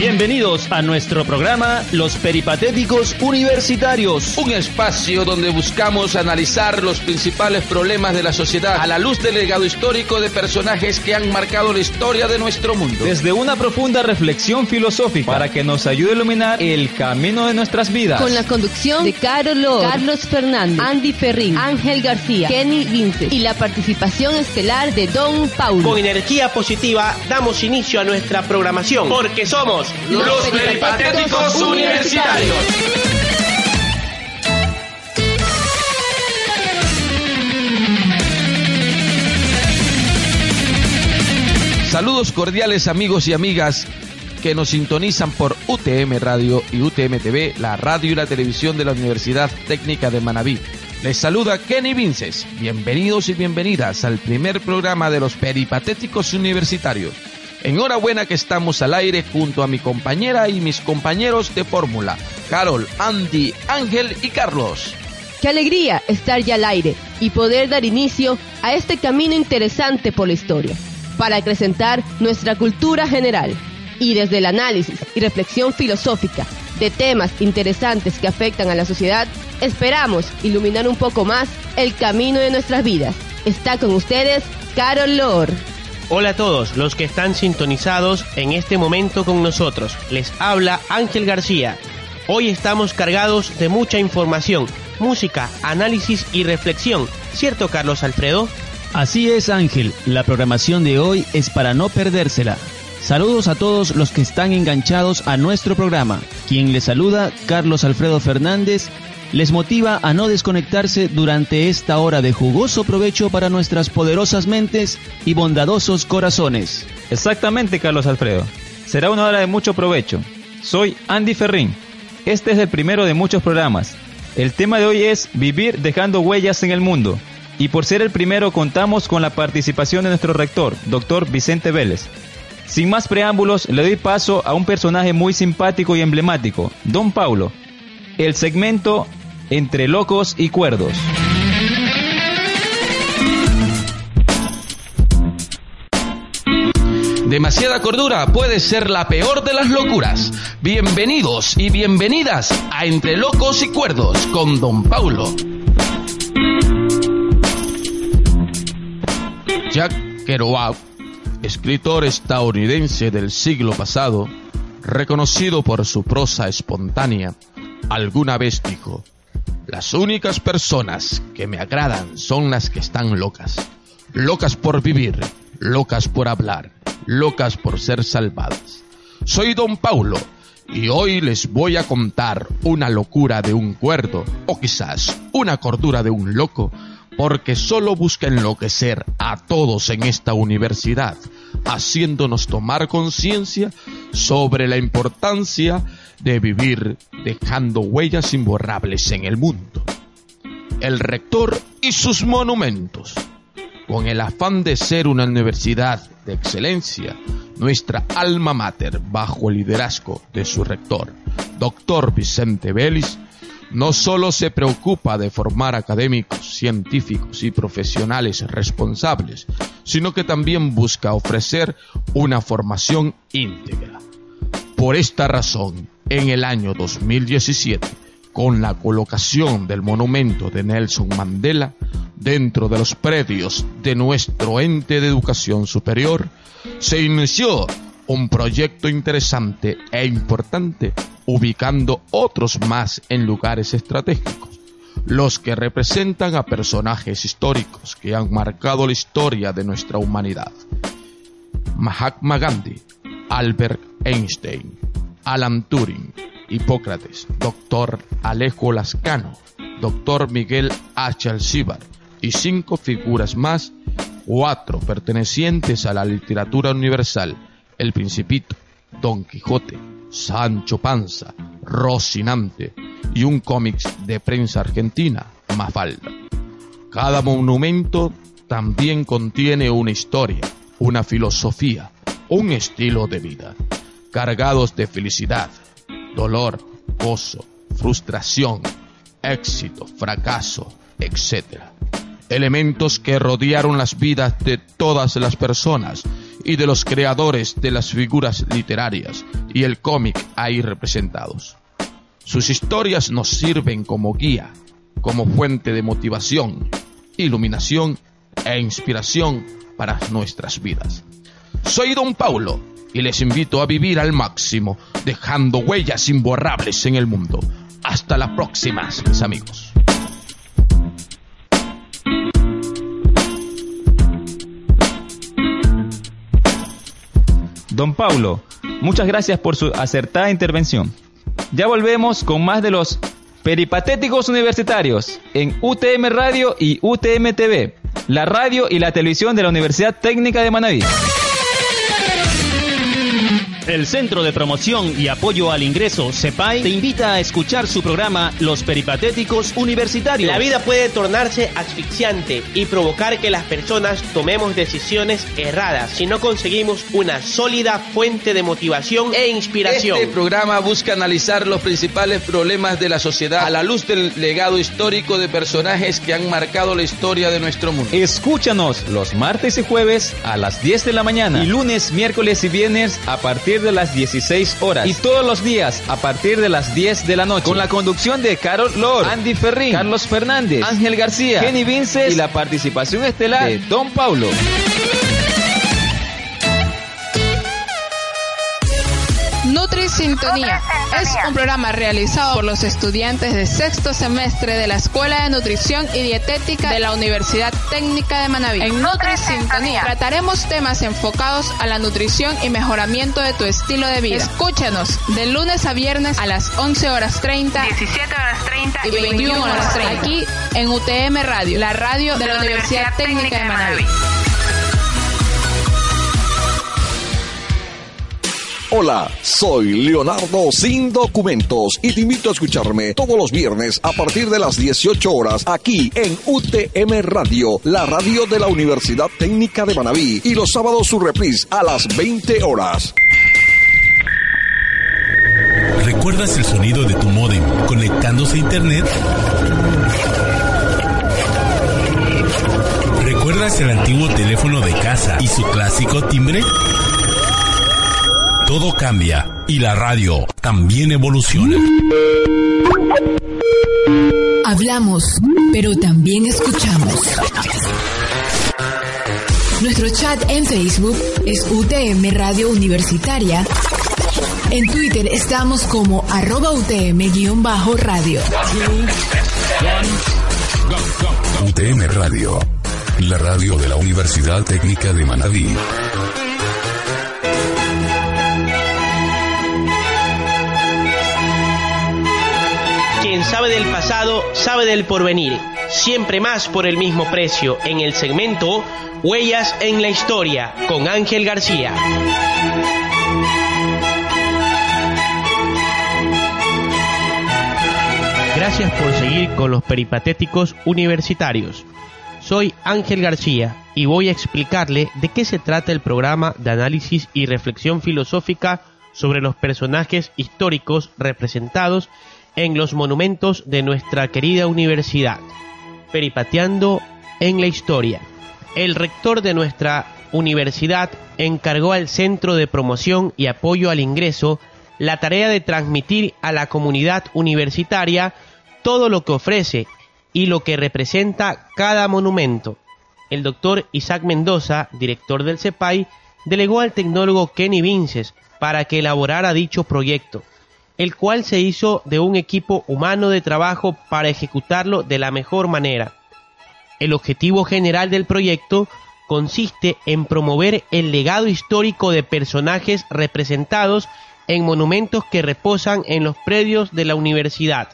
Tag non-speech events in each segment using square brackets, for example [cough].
Bienvenidos a nuestro programa Los Peripatéticos Universitarios. Un espacio donde buscamos analizar los principales problemas de la sociedad a la luz del legado histórico de personajes que han marcado la historia de nuestro mundo. Desde una profunda reflexión filosófica para que nos ayude a iluminar el camino de nuestras vidas. Con la conducción de Carol Lord, Carlos Fernández, Andy Ferrín, Ángel García, Kenny Vincent y la participación estelar de Don Paulo. Con energía positiva damos inicio a nuestra programación porque somos los Peripatéticos Universitarios. Saludos cordiales amigos y amigas que nos sintonizan por UTM Radio y UTM TV, la radio y la televisión de la Universidad Técnica de Manabí. Les saluda Kenny Vinces. Bienvenidos y bienvenidas al primer programa de los Peripatéticos Universitarios. Enhorabuena que estamos al aire junto a mi compañera y mis compañeros de fórmula, Carol, Andy, Ángel y Carlos. Qué alegría estar ya al aire y poder dar inicio a este camino interesante por la historia, para acrecentar nuestra cultura general y desde el análisis y reflexión filosófica de temas interesantes que afectan a la sociedad, esperamos iluminar un poco más el camino de nuestras vidas. Está con ustedes Carol Lor. Hola a todos los que están sintonizados en este momento con nosotros. Les habla Ángel García. Hoy estamos cargados de mucha información, música, análisis y reflexión. ¿Cierto, Carlos Alfredo? Así es, Ángel. La programación de hoy es para no perdérsela. Saludos a todos los que están enganchados a nuestro programa. Quien les saluda, Carlos Alfredo Fernández, les motiva a no desconectarse durante esta hora de jugoso provecho para nuestras poderosas mentes y bondadosos corazones. Exactamente, Carlos Alfredo. Será una hora de mucho provecho. Soy Andy Ferrín. Este es el primero de muchos programas. El tema de hoy es vivir dejando huellas en el mundo. Y por ser el primero contamos con la participación de nuestro rector, doctor Vicente Vélez. Sin más preámbulos, le doy paso a un personaje muy simpático y emblemático, Don Paulo. El segmento entre locos y cuerdos. Demasiada cordura puede ser la peor de las locuras. Bienvenidos y bienvenidas a Entre Locos y Cuerdos con Don Paulo. Jack Kerouac, escritor estadounidense del siglo pasado, reconocido por su prosa espontánea, alguna vez dijo, las únicas personas que me agradan son las que están locas. Locas por vivir, locas por hablar, locas por ser salvadas. Soy don Paulo y hoy les voy a contar una locura de un cuerdo o quizás una cordura de un loco porque solo busca enloquecer a todos en esta universidad, haciéndonos tomar conciencia sobre la importancia de vivir dejando huellas imborrables en el mundo. El rector y sus monumentos. Con el afán de ser una universidad de excelencia, nuestra alma mater, bajo el liderazgo de su rector, doctor Vicente Vélez, no solo se preocupa de formar académicos, científicos y profesionales responsables, sino que también busca ofrecer una formación íntegra. Por esta razón, en el año 2017, con la colocación del monumento de Nelson Mandela dentro de los predios de nuestro ente de educación superior, se inició un proyecto interesante e importante ubicando otros más en lugares estratégicos, los que representan a personajes históricos que han marcado la historia de nuestra humanidad. Mahatma Gandhi, Albert Einstein, Alan Turing, Hipócrates, Dr. Alejo Lascano, Dr. Miguel H. Alcíbar y cinco figuras más cuatro pertenecientes a la literatura universal, El Principito, Don Quijote, Sancho Panza, Rocinante y un cómics de prensa argentina, Mafalda. Cada monumento también contiene una historia, una filosofía, un estilo de vida, cargados de felicidad, dolor, gozo, frustración, éxito, fracaso, etc. Elementos que rodearon las vidas de todas las personas y de los creadores de las figuras literarias y el cómic ahí representados. Sus historias nos sirven como guía, como fuente de motivación, iluminación e inspiración para nuestras vidas. Soy Don Paulo y les invito a vivir al máximo, dejando huellas imborrables en el mundo. Hasta la próxima, mis amigos. Don Paulo, muchas gracias por su acertada intervención. Ya volvemos con más de los peripatéticos universitarios en UTM Radio y UTM TV, la radio y la televisión de la Universidad Técnica de Manaví. El Centro de Promoción y Apoyo al Ingreso, CEPAI, te invita a escuchar su programa Los Peripatéticos Universitarios. La vida puede tornarse asfixiante y provocar que las personas tomemos decisiones erradas si no conseguimos una sólida fuente de motivación e inspiración. Este programa busca analizar los principales problemas de la sociedad a la luz del legado histórico de personajes que han marcado la historia de nuestro mundo. Escúchanos los martes y jueves a las 10 de la mañana y lunes, miércoles y viernes a partir de las 16 horas y todos los días a partir de las 10 de la noche con la conducción de Carol Lord, Andy Ferrín, Carlos Fernández, Ángel García, Kenny Vinces y la participación estelar de Don Paulo. Sintonía es un programa realizado por los estudiantes de sexto semestre de la Escuela de Nutrición y Dietética de la Universidad Técnica de Manaví. En Nutri Sintonía trataremos temas enfocados a la nutrición y mejoramiento de tu estilo de vida. Escúchanos de lunes a viernes a las 11 horas 30, 17 horas 30 y 21 horas 30 aquí en UTM Radio, la radio de la Universidad Técnica de Manaví. Hola, soy Leonardo Sin Documentos y te invito a escucharme todos los viernes a partir de las 18 horas aquí en UTM Radio, la radio de la Universidad Técnica de Manabí y los sábados su reprise a las 20 horas. ¿Recuerdas el sonido de tu modem conectándose a internet? ¿Recuerdas el antiguo teléfono de casa y su clásico timbre? Todo cambia y la radio también evoluciona. Hablamos, pero también escuchamos. Nuestro chat en Facebook es UTM Radio Universitaria. En Twitter estamos como arroba UTM-radio. UTM Radio, la radio de la Universidad Técnica de Manabí. Quien sabe del pasado, sabe del porvenir. Siempre más por el mismo precio. En el segmento Huellas en la Historia, con Ángel García. Gracias por seguir con los peripatéticos universitarios. Soy Ángel García y voy a explicarle de qué se trata el programa de análisis y reflexión filosófica sobre los personajes históricos representados en los monumentos de nuestra querida universidad. Peripateando en la historia. El rector de nuestra universidad encargó al Centro de Promoción y Apoyo al Ingreso la tarea de transmitir a la comunidad universitaria todo lo que ofrece y lo que representa cada monumento. El doctor Isaac Mendoza, director del CEPAI, delegó al tecnólogo Kenny Vinces para que elaborara dicho proyecto, el cual se hizo de un equipo humano de trabajo para ejecutarlo de la mejor manera. El objetivo general del proyecto consiste en promover el legado histórico de personajes representados en monumentos que reposan en los predios de la universidad,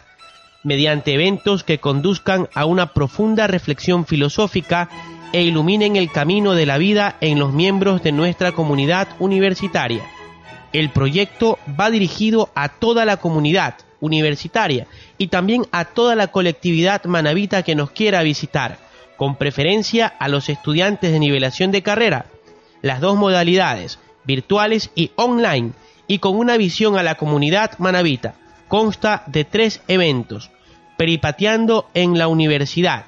mediante eventos que conduzcan a una profunda reflexión filosófica e iluminen el camino de la vida en los miembros de nuestra comunidad universitaria. El proyecto va dirigido a toda la comunidad universitaria y también a toda la colectividad manavita que nos quiera visitar, con preferencia a los estudiantes de nivelación de carrera, las dos modalidades, virtuales y online, y con una visión a la comunidad manavita. Consta de tres eventos, peripateando en la universidad,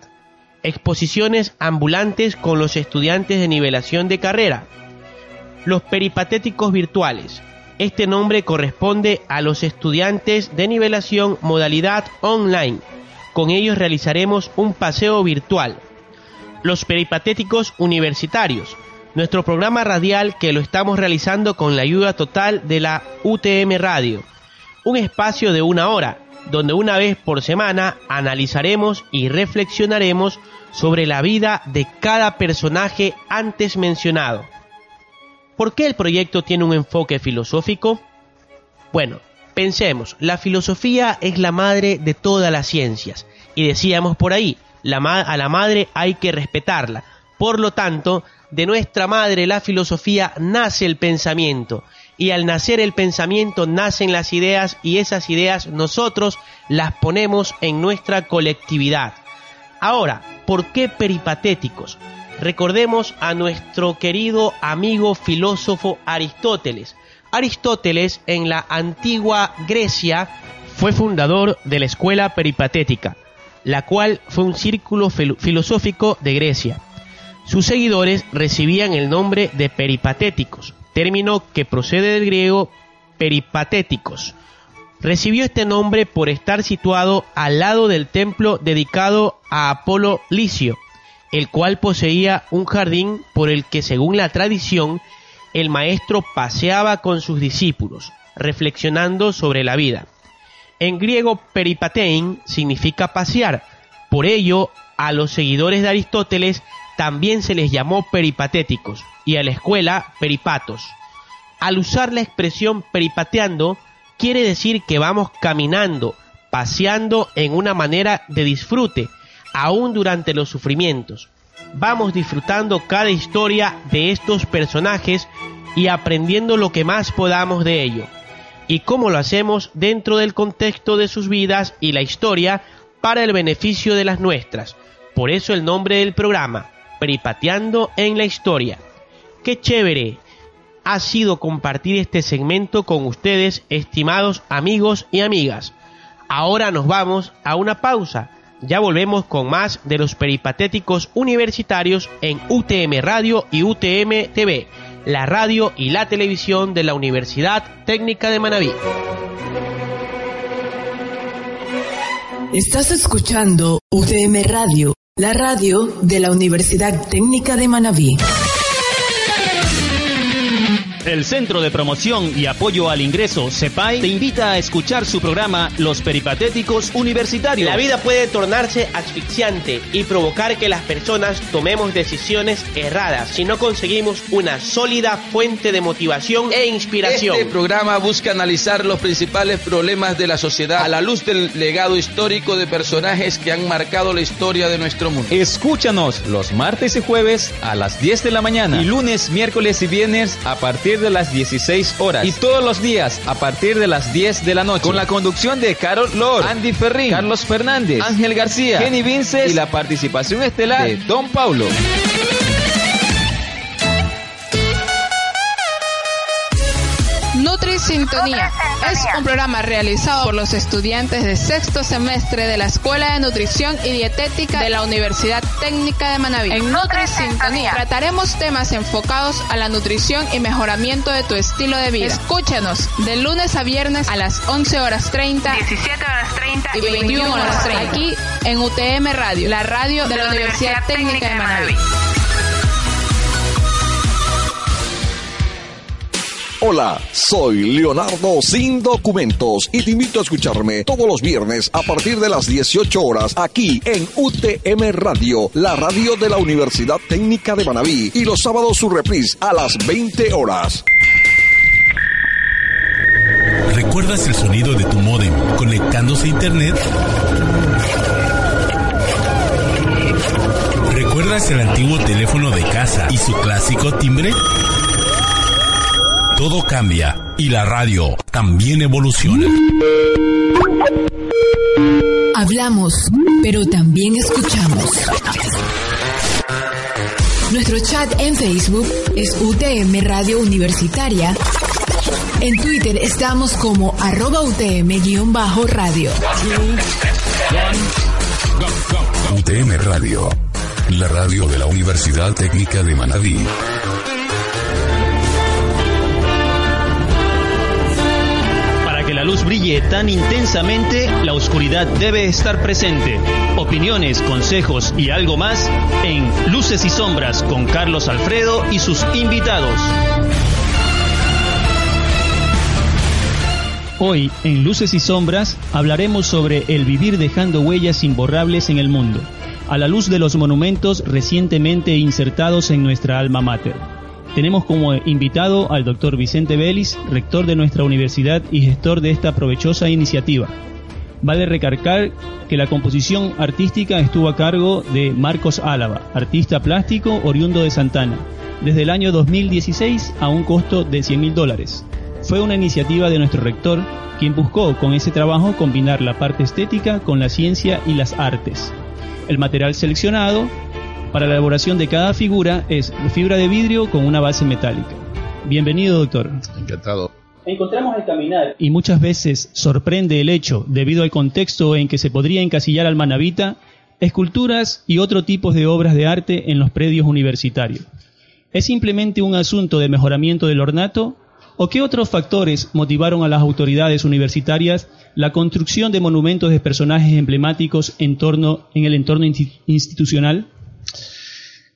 exposiciones ambulantes con los estudiantes de nivelación de carrera, los peripatéticos virtuales. Este nombre corresponde a los estudiantes de nivelación modalidad online. Con ellos realizaremos un paseo virtual. Los peripatéticos universitarios. Nuestro programa radial que lo estamos realizando con la ayuda total de la UTM Radio. Un espacio de una hora donde una vez por semana analizaremos y reflexionaremos sobre la vida de cada personaje antes mencionado. ¿Por qué el proyecto tiene un enfoque filosófico? Bueno, pensemos, la filosofía es la madre de todas las ciencias, y decíamos por ahí, a la madre hay que respetarla. Por lo tanto, de nuestra madre la filosofía nace el pensamiento, y al nacer el pensamiento nacen las ideas y esas ideas nosotros las ponemos en nuestra colectividad. Ahora, ¿por qué peripatéticos? Recordemos a nuestro querido amigo filósofo Aristóteles. Aristóteles en la antigua Grecia fue fundador de la escuela peripatética, la cual fue un círculo filosófico de Grecia. Sus seguidores recibían el nombre de peripatéticos, término que procede del griego peripatéticos. Recibió este nombre por estar situado al lado del templo dedicado a Apolo Licio, el cual poseía un jardín por el que, según la tradición, el maestro paseaba con sus discípulos, reflexionando sobre la vida. En griego peripatein significa pasear, por ello a los seguidores de Aristóteles también se les llamó peripatéticos y a la escuela peripatos. Al usar la expresión peripateando, quiere decir que vamos caminando, paseando en una manera de disfrute, aún durante los sufrimientos. Vamos disfrutando cada historia de estos personajes y aprendiendo lo que más podamos de ello. Y cómo lo hacemos dentro del contexto de sus vidas y la historia para el beneficio de las nuestras. Por eso el nombre del programa, Peripateando en la Historia. ¡Qué chévere! Ha sido compartir este segmento con ustedes, estimados amigos y amigas. Ahora nos vamos a una pausa. Ya volvemos con más de los peripatéticos universitarios en UTM Radio y UTM TV, la radio y la televisión de la Universidad Técnica de Manabí. Estás escuchando UTM Radio, la radio de la Universidad Técnica de Manabí. El Centro de Promoción y Apoyo al Ingreso, CEPAI, te invita a escuchar su programa Los Peripatéticos Universitarios. La vida puede tornarse asfixiante y provocar que las personas tomemos decisiones erradas si no conseguimos una sólida fuente de motivación e inspiración. Este programa busca analizar los principales problemas de la sociedad a la luz del legado histórico de personajes que han marcado la historia de nuestro mundo. Escúchanos los martes y jueves a las 10 de la mañana y lunes, miércoles y viernes a partir de las 16 horas y todos los días a partir de las 10 de la noche con la conducción de Carol Lord, Andy Ferrín, Carlos Fernández, Ángel García, Kenny Vinces y la participación estelar de Don Paulo. Sintonía es un programa realizado por los estudiantes de sexto semestre de la Escuela de Nutrición y Dietética de la Universidad Técnica de Manaví. En Nutri Sintonía trataremos temas enfocados a la nutrición y mejoramiento de tu estilo de vida. Escúchanos de lunes a viernes a las 11 horas 30, 17 horas 30 y 21 horas 30 aquí en UTM Radio, la radio de la Universidad Técnica de Manaví. Hola, soy Leonardo sin documentos y te invito a escucharme todos los viernes a partir de las 18 horas aquí en UTM Radio, la radio de la Universidad Técnica de Manabí y los sábados su reprise a las 20 horas. ¿Recuerdas el sonido de tu modem conectándose a internet? ¿Recuerdas el antiguo teléfono de casa y su clásico timbre? Todo cambia y la radio también evoluciona. Hablamos, pero también escuchamos. Nuestro chat en Facebook es UTM Radio Universitaria. En Twitter estamos como arroba UTM-radio. UTM Radio, la radio de la Universidad Técnica de Manabí. Luz brille tan intensamente, la oscuridad debe estar presente. Opiniones, consejos y algo más en Luces y Sombras con Carlos Alfredo y sus invitados. Hoy, en Luces y Sombras, hablaremos sobre el vivir dejando huellas imborrables en el mundo, a la luz de los monumentos recientemente insertados en nuestra alma mater. Tenemos como invitado al doctor Vicente Vélez, rector de nuestra universidad y gestor de esta provechosa iniciativa. Vale recargar que la composición artística estuvo a cargo de Marcos Álava, artista plástico oriundo de Santana, desde el año 2016 a un costo de 100 mil dólares. Fue una iniciativa de nuestro rector, quien buscó con ese trabajo combinar la parte estética con la ciencia y las artes. El material seleccionado para la elaboración de cada figura es fibra de vidrio con una base metálica. Bienvenido, doctor. Encantado. Encontramos al caminar y muchas veces sorprende el hecho, debido al contexto en que se podría encasillar al manavita, esculturas y otro tipo de obras de arte en los predios universitarios. ¿Es simplemente un asunto de mejoramiento del ornato ¿O qué otros factores motivaron a las autoridades universitarias la construcción de monumentos de personajes emblemáticos en, torno, en el entorno institucional?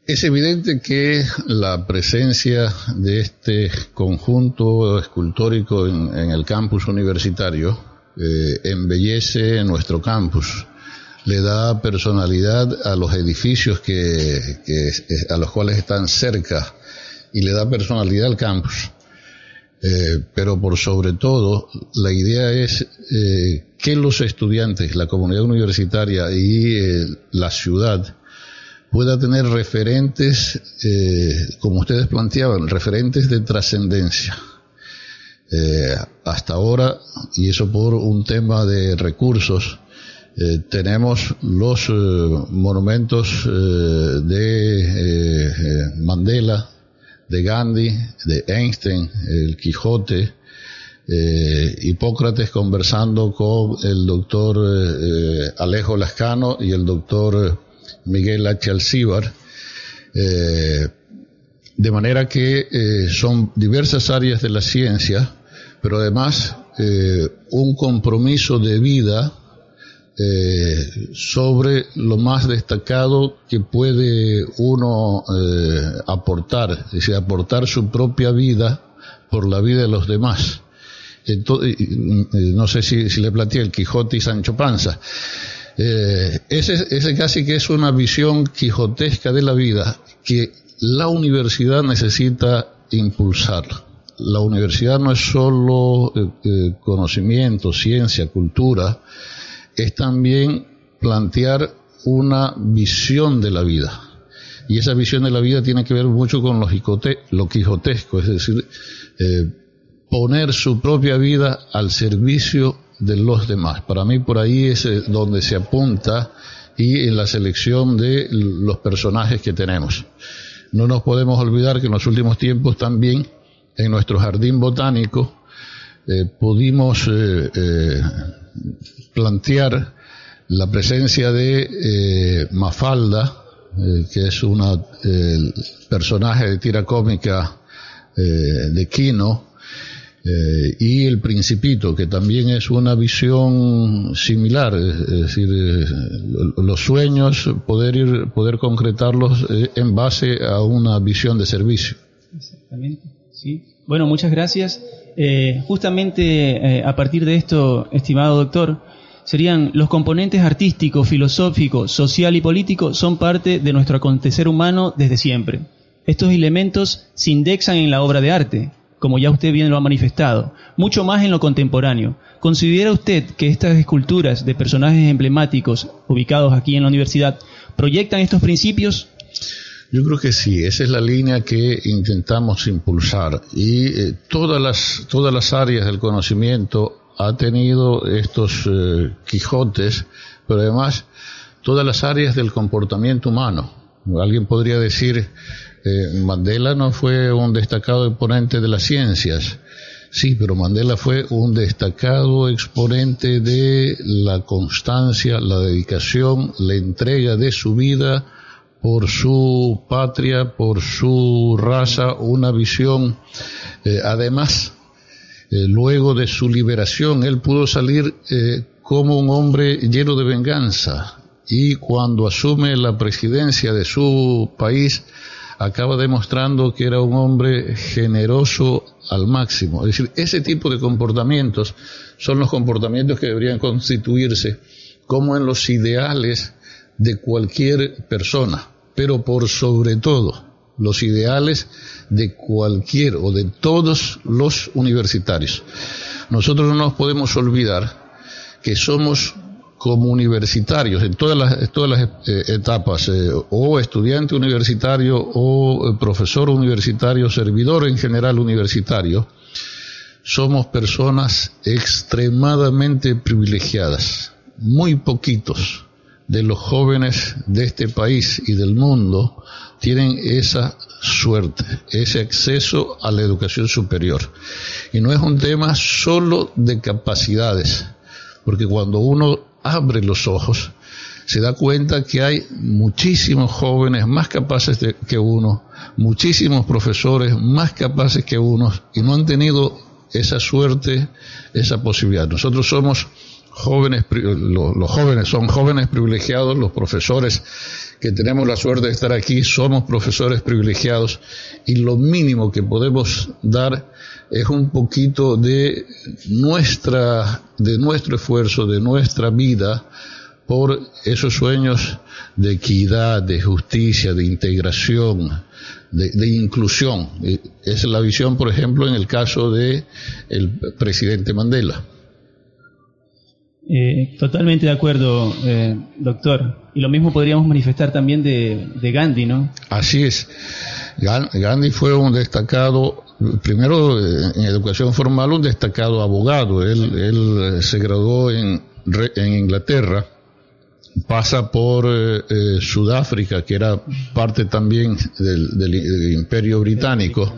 Es evidente que la presencia de este conjunto escultórico en, el campus universitario eh, embellece nuestro campus, le da personalidad a los edificios que, a los cuales están cerca y le da personalidad al campus. Eh, pero por sobre todo, la idea es eh, que los estudiantes, la comunidad universitaria y eh, la ciudad pueda tener referentes, como ustedes planteaban, referentes de trascendencia. hasta ahora, y eso por un tema de recursos, tenemos los monumentos de Mandela, de Gandhi, de Einstein, el Quijote, eh, Hipócrates conversando con el doctor eh, Alejo Lascano y el doctor Miguel H. Alcíbar, eh, de manera que son diversas áreas de la ciencia, pero además un compromiso de vida eh, sobre lo más destacado que puede uno eh, aportar, es decir, aportar su propia vida por la vida de los demás. Entonces, no sé si, le planteé el Quijote y Sancho Panza. Eh, ese, ese casi que es una visión quijotesca de la vida que la universidad necesita impulsar. La universidad no es solo conocimiento, ciencia, cultura, es también plantear una visión de la vida. Y esa visión de la vida tiene que ver mucho con lo, lo quijotesco, es decir, eh, poner su propia vida al servicio de los demás. Para mí por ahí es eh, donde se apunta y en la selección de los personajes que tenemos. No nos podemos olvidar que en los últimos tiempos también en nuestro jardín botánico eh, pudimos plantear la presencia de eh, Mafalda, eh, que es el personaje de tira cómica eh, de Quino, y el Principito, que también es una visión similar, es decir, los sueños, poder ir, poder concretarlos en base a una visión de servicio. Exactamente, sí. Bueno, muchas gracias. justamente a partir de esto, estimado doctor, serían los componentes artístico, filosófico, social y político son parte de nuestro acontecer humano desde siempre. Estos elementos se indexan en la obra de arte, como ya usted bien lo ha manifestado, mucho más en lo contemporáneo. ¿Considera usted que estas esculturas de personajes emblemáticos ubicados aquí en la universidad proyectan estos principios? Yo creo que sí, esa es la línea que intentamos impulsar y eh, todas las todas las áreas del conocimiento ha tenido estos eh, Quijotes, pero además todas las áreas del comportamiento humano. Alguien podría decir eh, Mandela no fue un destacado exponente de las ciencias. Sí, pero Mandela fue un destacado exponente de la constancia, la dedicación, la entrega de su vida por su patria, por su raza, una visión. Eh, además, eh, luego de su liberación, él pudo salir eh, como un hombre lleno de venganza y cuando asume la presidencia de su país, acaba demostrando que era un hombre generoso al máximo. Es decir, ese tipo de comportamientos son los comportamientos que deberían constituirse como en los ideales de cualquier persona pero por sobre todo los ideales de cualquier o de todos los universitarios. Nosotros no nos podemos olvidar que somos como universitarios en todas las, todas las eh, etapas, eh, o estudiante universitario o eh, profesor universitario, servidor en general universitario, somos personas extremadamente privilegiadas. Muy poquitos de los jóvenes de este país y del mundo tienen esa suerte, ese acceso a la educación superior. Y no es un tema solo de capacidades, porque cuando uno abre los ojos, se da cuenta que hay muchísimos jóvenes más capaces que uno, muchísimos profesores más capaces que uno, y no han tenido esa suerte, esa posibilidad. Nosotros somos jóvenes, los jóvenes son jóvenes privilegiados, los profesores que tenemos la suerte de estar aquí somos profesores privilegiados y lo mínimo que podemos dar es un poquito de nuestra, de nuestro esfuerzo, de nuestra vida por esos sueños de equidad, de justicia, de integración, de, de, inclusión. Esa es la visión, por ejemplo, en el caso de el presidente Mandela. Eh, totalmente de acuerdo, eh, doctor. Y lo mismo podríamos manifestar también de, Gandhi, ¿no? Así es. Gandhi fue un destacado, primero eh, en educación formal, un destacado abogado. Él, él se graduó en, en Inglaterra, pasa por Sudáfrica, que era parte también del, del imperio británico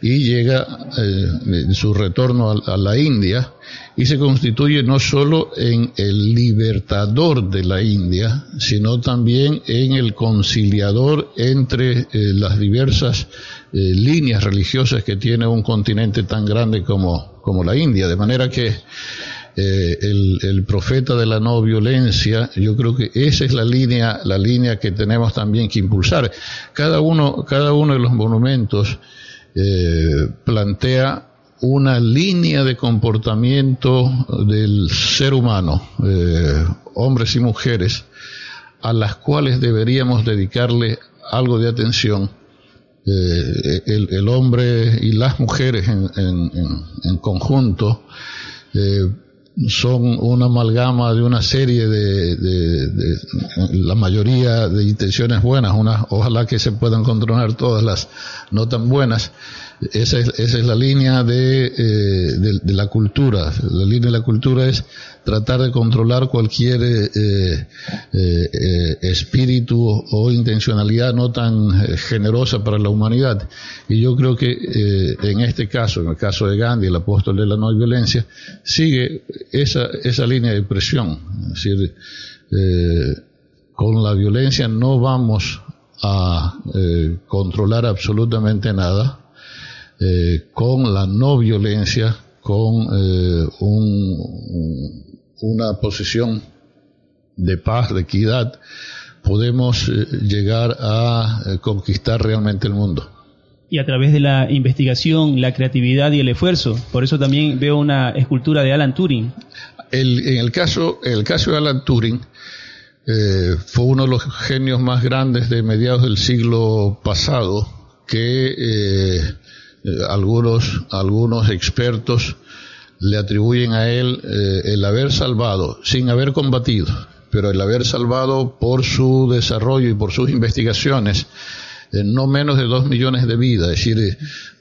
y llega eh, su retorno a, la India y se constituye no solo en el libertador de la India, sino también en el conciliador entre eh, las diversas eh, líneas religiosas que tiene un continente tan grande como, como la India. De manera que el, el, profeta de la no violencia, yo creo que esa es la línea, la línea que tenemos también que impulsar. Cada uno, cada uno de los monumentos eh, plantea una línea de comportamiento del ser humano, eh, hombres y mujeres, a las cuales deberíamos dedicarle algo de atención. Eh, el, hombre y las mujeres en, en conjunto son una amalgama de una serie de, de, la mayoría de intenciones buenas, una, ojalá que se puedan controlar todas las no tan buenas. Esa es, esa es la línea de, eh, de, la cultura. La línea de la cultura es tratar de controlar cualquier eh, eh espíritu o intencionalidad no tan generosa para la humanidad. Y yo creo que en este caso, en el caso de Gandhi, el apóstol de la no violencia, sigue esa, esa línea de presión. Es decir, con la violencia no vamos a controlar absolutamente nada eh, con la no violencia, con eh, una posición de paz, de equidad, podemos eh, llegar a conquistar realmente el mundo. Y a través de la investigación, la creatividad y el esfuerzo. Por eso también veo una escultura de Alan Turing. en, el caso, el caso de Alan Turing, fue uno de los genios más grandes de mediados del siglo pasado que eh, algunos, algunos expertos le atribuyen a él eh, el haber salvado, sin haber combatido, pero el haber salvado por su desarrollo y por sus investigaciones eh, no menos de dos millones de vidas, es decir, eh,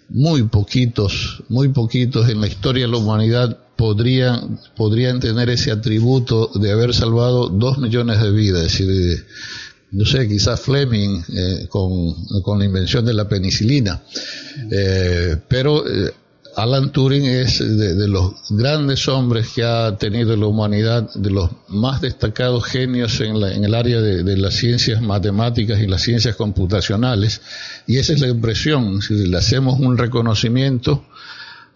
muy poquitos, muy poquitos en la historia de la humanidad podrían, podrían tener ese atributo de haber salvado dos millones de vidas, es decir, eh, no sé, quizás Fleming con, con, la invención de la penicilina, pero Alan Turing es de, los grandes hombres que ha tenido la humanidad, de los más destacados genios en, el área de, las ciencias matemáticas y las ciencias computacionales, y esa es la impresión, si le hacemos un reconocimiento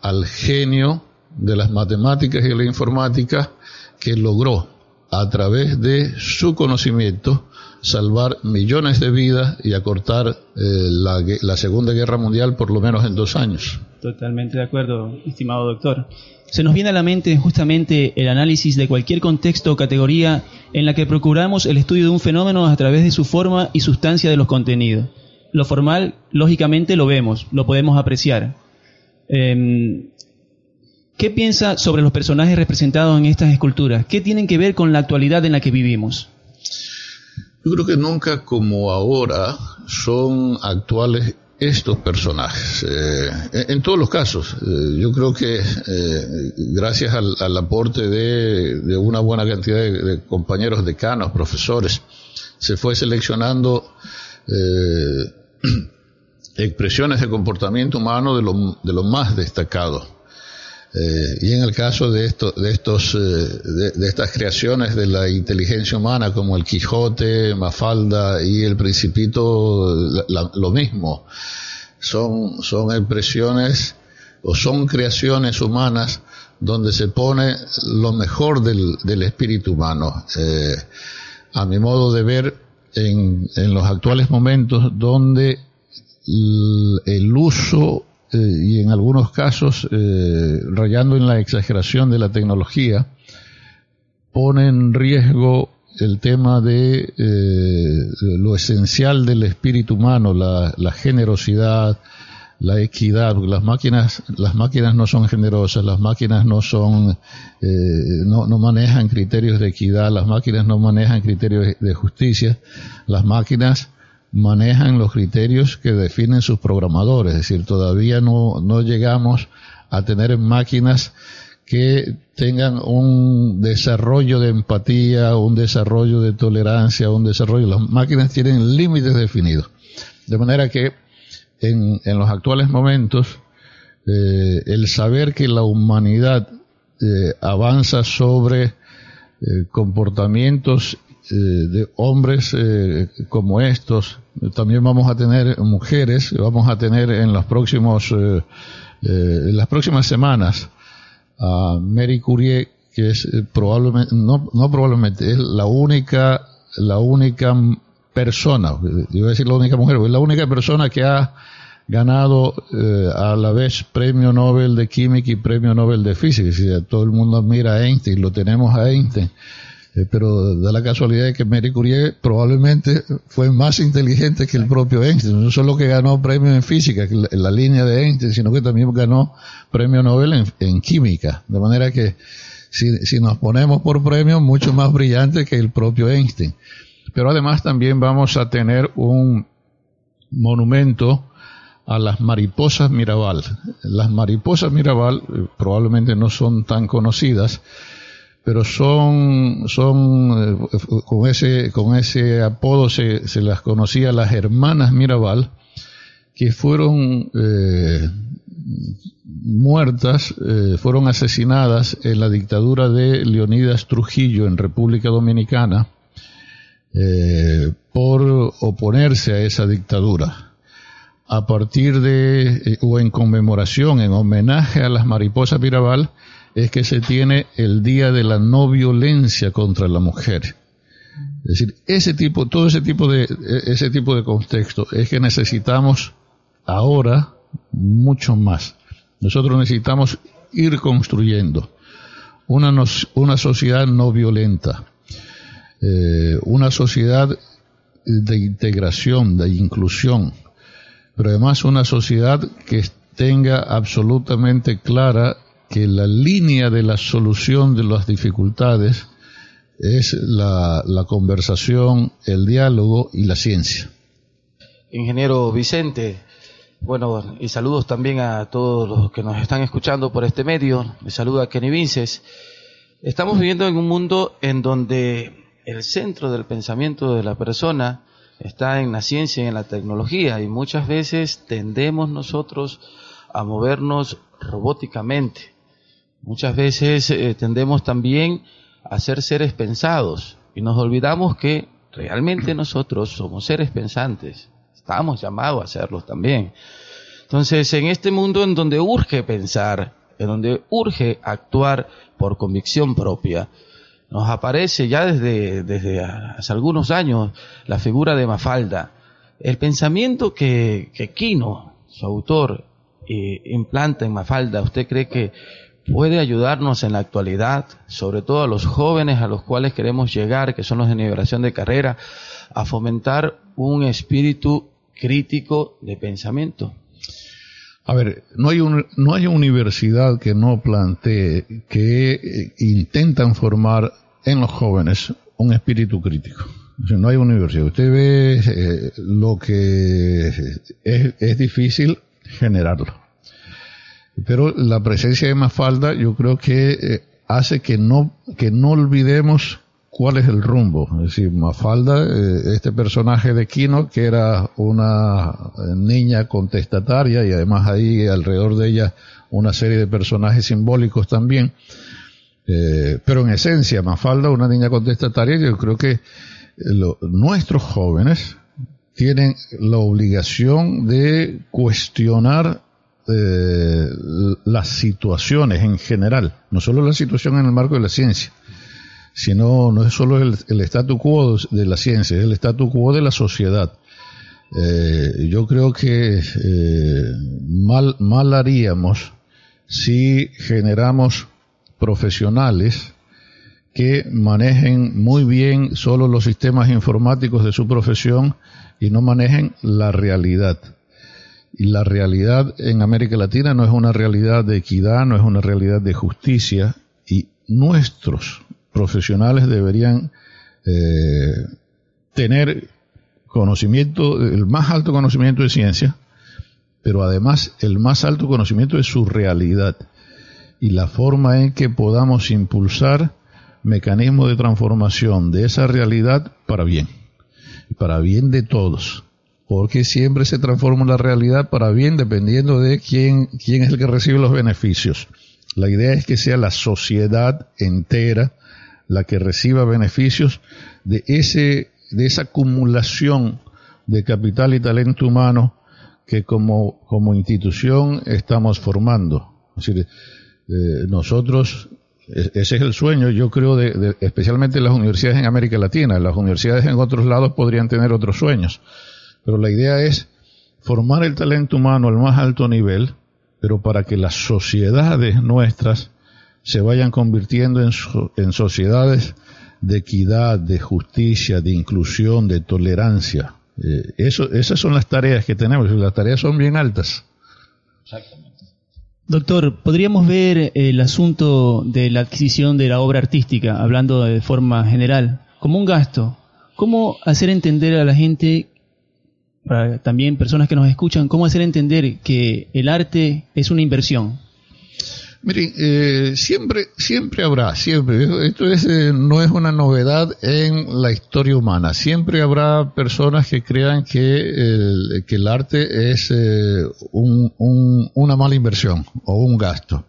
al genio de las matemáticas y de la informática que logró a través de su conocimiento salvar millones de vidas y acortar eh, la, Segunda Guerra Mundial por lo menos en dos años. Totalmente de acuerdo, estimado doctor. Se nos viene a la mente justamente el análisis de cualquier contexto o categoría en la que procuramos el estudio de un fenómeno a través de su forma y sustancia de los contenidos. Lo formal, lógicamente, lo vemos, lo podemos apreciar. Em, ¿Qué piensa sobre los personajes representados en estas esculturas? ¿Qué tienen que ver con la actualidad en la que vivimos? Yo creo que nunca como ahora son actuales estos personajes. Eh, en todos los casos, eh, yo creo que eh, gracias al, aporte de, una buena cantidad de, compañeros decanos, profesores, se fue seleccionando [clears throat] expresiones de comportamiento humano de lo, de lo más destacado. Eh, y en el caso de, esto, de, estos, eh, de, estas creaciones de la inteligencia humana como el Quijote, Mafalda y el Principito, lo mismo. Son, son expresiones o son creaciones humanas donde se pone lo mejor del, del espíritu humano. Eh, a mi modo de ver, en, en los actuales momentos donde el uso eh, y en algunos casos, eh, rayando en la exageración de la tecnología, pone en riesgo el tema de eh, lo esencial del espíritu humano, la, generosidad, la equidad, las máquinas, las máquinas no son generosas, las máquinas no son, no, no, manejan criterios de equidad, las máquinas no manejan criterios de justicia, las máquinas manejan los criterios que definen sus programadores. Es decir, todavía no, no llegamos a tener máquinas que tengan un desarrollo de empatía, un desarrollo de tolerancia, un desarrollo. Las máquinas tienen límites definidos. De manera que en, en los actuales momentos, eh, el saber que la humanidad eh, avanza sobre eh, comportamientos de hombres eh, como estos. También vamos a tener mujeres, vamos a tener en los próximos, eh, en las próximas semanas a Mary Curie, que es probablemente, no, no probablemente, es la única, la única persona, iba a decir la única mujer, es la única persona que ha ganado a la vez premio Nobel de Química y premio Nobel de Física. todo el mundo admira a Einstein, lo tenemos a Einstein. Eh, pero da la casualidad de que Marie Curie probablemente fue más inteligente que el propio Einstein. No solo que ganó premio en física, en la línea de Einstein, sino que también ganó premio Nobel en, química. De manera que si, si, nos ponemos por premio, mucho más brillante que el propio Einstein. Pero además también vamos a tener un monumento a las mariposas Mirabal. Las mariposas Mirabal eh, probablemente no son tan conocidas, pero son, son eh, con ese, con ese apodo se, se las conocía las hermanas Mirabal, que fueron eh, muertas, eh, fueron asesinadas en la dictadura de Leonidas Trujillo en República Dominicana por oponerse a esa dictadura. A partir de, o en conmemoración, en homenaje a las mariposas Mirabal, es que se tiene el Día de la No Violencia contra la Mujer. Es decir, ese tipo, todo ese tipo de, ese tipo de contexto es que necesitamos ahora mucho más. Nosotros necesitamos ir construyendo una, una sociedad no violenta, eh, una sociedad de integración, de inclusión, pero además una sociedad que tenga absolutamente clara que la línea de la solución de las dificultades es la, conversación, el diálogo y la ciencia. Ingeniero Vicente, bueno, y saludos también a todos los que nos están escuchando por este medio. Me saluda Kenny Vinces. Estamos viviendo en un mundo en donde el centro del pensamiento de la persona está en la ciencia y en la tecnología y muchas veces tendemos nosotros a movernos robóticamente. Muchas veces eh, tendemos también a ser seres pensados y nos olvidamos que realmente nosotros somos seres pensantes. Estamos llamados a serlos también. Entonces, en este mundo en donde urge pensar, en donde urge actuar por convicción propia, nos aparece ya desde, desde hace algunos años la figura de Mafalda. El pensamiento que, que Quino, su autor, eh, implanta en Mafalda, ¿usted cree que puede ayudarnos en la actualidad, sobre todo a los jóvenes a los cuales queremos llegar, que son los de nivelación de carrera, a fomentar un espíritu crítico de pensamiento? A ver, no hay, un, no hay universidad que no plantee que eh, intentan formar en los jóvenes un espíritu crítico. no hay universidad. Usted ve eh, lo que es, es difícil generarlo. Pero la presencia de Mafalda yo creo que eh, hace que no, que no olvidemos cuál es el rumbo. Es decir, Mafalda, eh, este personaje de Kino, que era una eh, niña contestataria y además ahí alrededor de ella una serie de personajes simbólicos también. pero en esencia, Mafalda, una niña contestataria, yo creo que nuestros jóvenes tienen la obligación de cuestionar eh, las situaciones en general, no solo la situación en el marco de la ciencia, sino no es solo el, statu quo de la ciencia, es el statu quo de la sociedad. Eh, yo creo que eh, mal, mal haríamos si generamos profesionales que manejen muy bien solo los sistemas informáticos de su profesión y no manejen la realidad. La realidad en América Latina no es una realidad de equidad, no es una realidad de justicia y nuestros profesionales deberían eh, tener conocimiento, el más alto conocimiento de ciencia, pero además el más alto conocimiento de su realidad y la forma en que podamos impulsar mecanismos de transformación de esa realidad para bien, para bien de todos porque siempre se transforma la realidad para bien dependiendo de quién, quién es el que recibe los beneficios. La idea es que sea la sociedad entera la que reciba beneficios de ese, de esa acumulación de capital y talento humano que como, como institución estamos formando. Es decir, eh, nosotros, ese es el sueño, yo creo, de, especialmente las universidades en América Latina. Las universidades en otros lados podrían tener otros sueños pero la idea es formar el talento humano al más alto nivel, pero para que las sociedades nuestras se vayan convirtiendo en, sociedades de equidad, de justicia, de inclusión, de tolerancia. Eh, eso, esas son las tareas que tenemos y las tareas son bien altas. Doctor, ¿podríamos ver el asunto de la adquisición de la obra artística, hablando de forma general, como un gasto? ¿Cómo hacer entender a la gente para también personas que nos escuchan, cómo hacer entender que el arte es una inversión. Miren, eh, siempre, siempre habrá, siempre, esto es, eh, no es una novedad en la historia humana, siempre habrá personas que crean que el, que el arte es eh, un, un, una mala inversión o un gasto.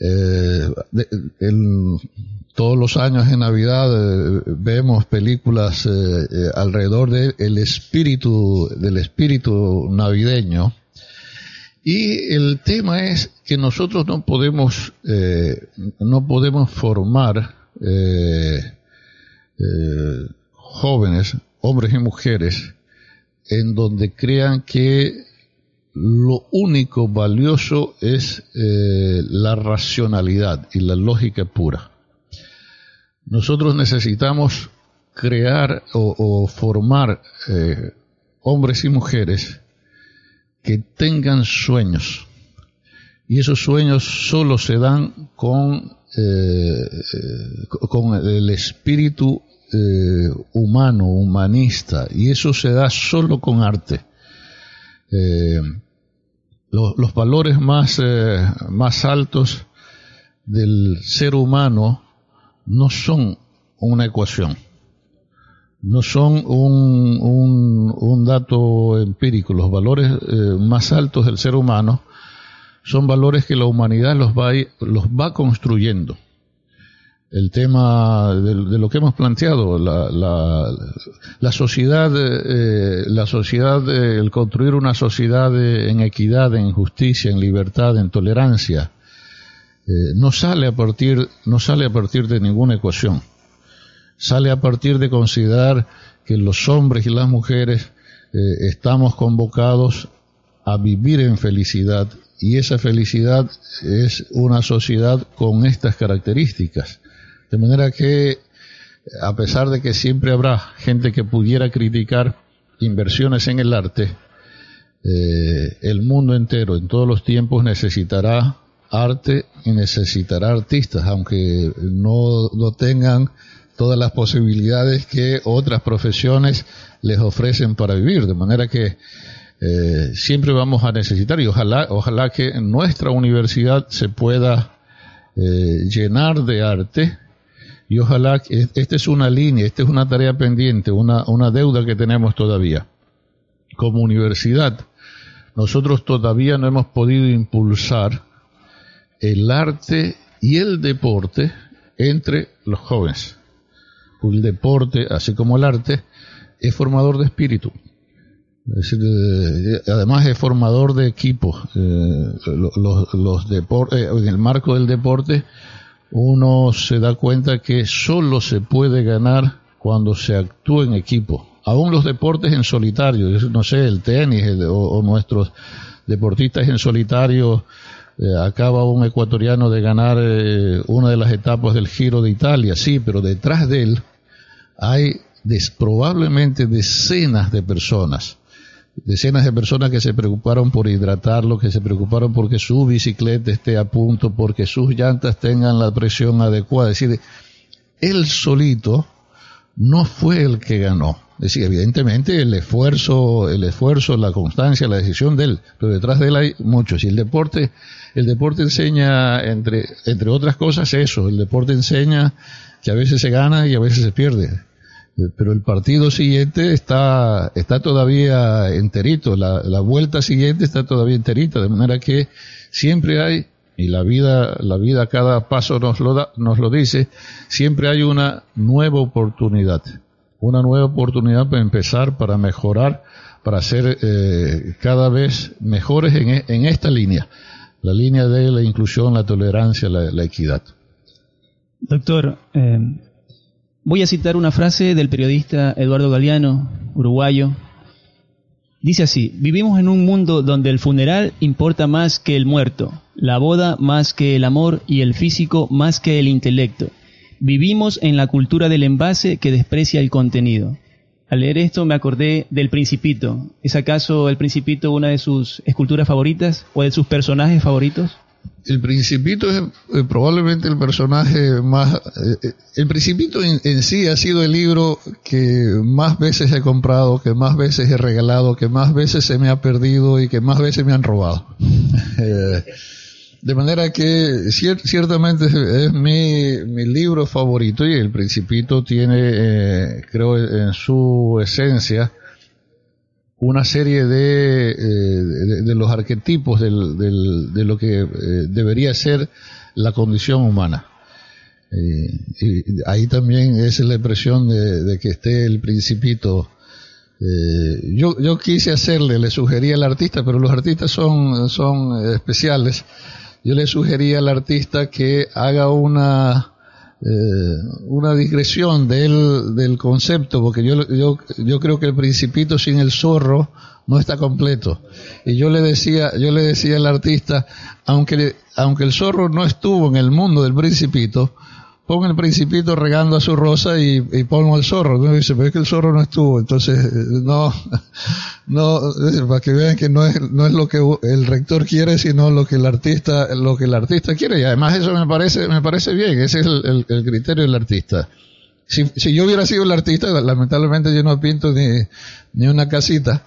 Eh, el, todos los años en Navidad eh, vemos películas eh, eh, alrededor del espíritu, del espíritu navideño. Y el tema es que nosotros no podemos, no podemos formar jóvenes, hombres y mujeres, en donde crean que lo único valioso es la racionalidad y la lógica pura nosotros necesitamos crear o, formar eh, hombres y mujeres que tengan sueños, y esos sueños solo se dan con, eh, con el espíritu eh, humano, humanista, y eso se da solo con arte. Los valores más, más altos del ser humano no son una ecuación, no son un, un, dato empírico. Los valores más altos del ser humano son valores que la humanidad los va, los va construyendo. El tema de, lo que hemos planteado, la, la, sociedad, eh, la sociedad, eh, el construir una sociedad en equidad, en justicia, en libertad, en tolerancia, eh, no sale a partir, no sale a partir de ninguna ecuación. Sale a partir de considerar que los hombres y las mujeres estamos convocados a vivir en felicidad y esa felicidad es una sociedad con estas características. De manera que, a pesar de que siempre habrá gente que pudiera criticar inversiones en el arte, eh, el mundo entero en todos los tiempos necesitará arte y necesitará artistas, aunque no, no tengan todas las posibilidades que otras profesiones les ofrecen para vivir. De manera que eh, siempre vamos a necesitar y ojalá, ojalá que nuestra universidad se pueda eh, llenar de arte y ojalá que esta es una línea, esta es una tarea pendiente, una, una deuda que tenemos todavía. Como universidad, nosotros todavía no hemos podido impulsar el arte y el deporte entre los jóvenes. El deporte, así como el arte, es formador de espíritu. Eh, además es formador de equipos. Eh, los, deportes, eh, en el marco del deporte, uno se da cuenta que solo se puede ganar cuando se actúa en equipo. Aún los deportes en solitario, no sé, el tenis o, nuestros deportistas en solitario, acaba un ecuatoriano de ganar una de las etapas del Giro de Italia, sí, pero detrás de él hay probablemente decenas de personas decenas de personas que se preocuparon por hidratarlo, que se preocuparon porque su bicicleta esté a punto, porque sus llantas tengan la presión adecuada. Es decir, él solito no fue el que ganó. Es decir, evidentemente el esfuerzo, el esfuerzo, la constancia, la decisión de él, pero detrás de él hay muchos. Y el deporte, el deporte enseña, entre, entre otras cosas, eso. El deporte enseña que a veces se gana y a veces se pierde pero el partido siguiente está, está todavía enterito, la, la vuelta siguiente está todavía enterita, de manera que siempre hay, y la vida, la vida a cada paso nos lo, da, nos lo dice, siempre hay una nueva oportunidad, una nueva oportunidad para empezar, para mejorar, para ser eh, cada vez mejores en, e, en, esta línea, la línea de la inclusión, la tolerancia, la, equidad. Doctor, eh, Voy a citar una frase del periodista Eduardo Galeano, uruguayo. Dice así, vivimos en un mundo donde el funeral importa más que el muerto, la boda más que el amor y el físico más que el intelecto. Vivimos en la cultura del envase que desprecia el contenido. Al leer esto me acordé del Principito. ¿Es acaso el Principito una de sus esculturas favoritas o de sus personajes favoritos? El Principito es eh, probablemente el personaje más... Eh, eh, el Principito en, sí ha sido el libro que más veces he comprado, que más veces he regalado, que más veces se me ha perdido y que más veces me han robado. [laughs] de manera que ciertamente es, mi, mi, libro favorito y el Principito tiene, creo, en su esencia, una serie eh, de, de, los arquetipos del, de lo que eh, debería ser la condición humana. Eh, y ahí también es la impresión de, que esté el principito. yo, yo quise hacerle, le sugería al artista, pero los artistas son, son especiales. Yo le sugería al artista que haga una, eh, una digresión del, del concepto, porque yo, yo, yo creo que el principito sin el zorro no está completo. Y yo le decía, yo le decía al artista, aunque, aunque el zorro no estuvo en el mundo del principito, pon el principito regando a su rosa y, y pongo al zorro. ¿no? Dice, pero es que el zorro no estuvo. Entonces, no, [laughs] no, para que vean que no es, no es lo que el rector quiere, sino lo que el artista, lo que el artista quiere. Y además eso me parece, me parece bien. Ese es el, el, criterio del artista. Si, si, yo hubiera sido el artista, lamentablemente yo no pinto ni, ni una casita.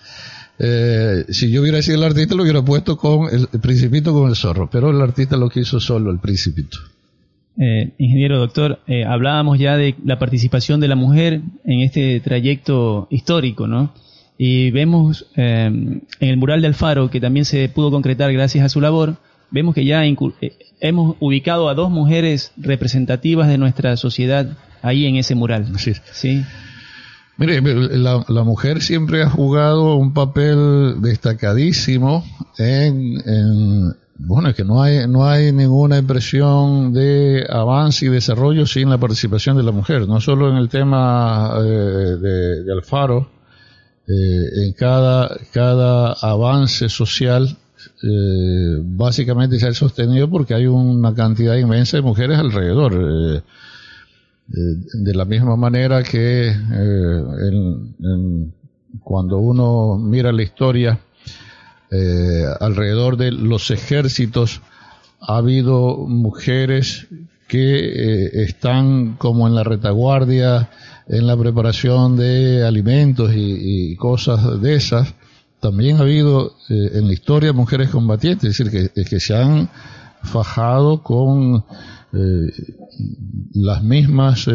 Eh, si yo hubiera sido el artista, lo hubiera puesto con el, el principito con el zorro. Pero el artista lo quiso solo, el principito. Eh, ingeniero doctor, eh, hablábamos ya de la participación de la mujer en este trayecto histórico, ¿no? Y vemos eh, en el mural de Alfaro, que también se pudo concretar gracias a su labor, vemos que ya hemos ubicado a dos mujeres representativas de nuestra sociedad ahí en ese mural. Sí. ¿Sí? Mire, la, la, mujer siempre ha jugado un papel destacadísimo en, en bueno, es que no hay, no hay ninguna impresión de avance y desarrollo sin la participación de la mujer, no solo en el tema eh, de, Alfaro, eh, en cada, cada avance social eh, básicamente se ha sostenido porque hay una cantidad inmensa de mujeres alrededor. de la misma manera que cuando uno mira la historia eh, alrededor de los ejércitos ha habido mujeres que eh, están como en la retaguardia en la preparación de alimentos y, cosas de esas. También ha habido eh, en la historia mujeres combatientes, es decir, que, que se han fajado con las mismas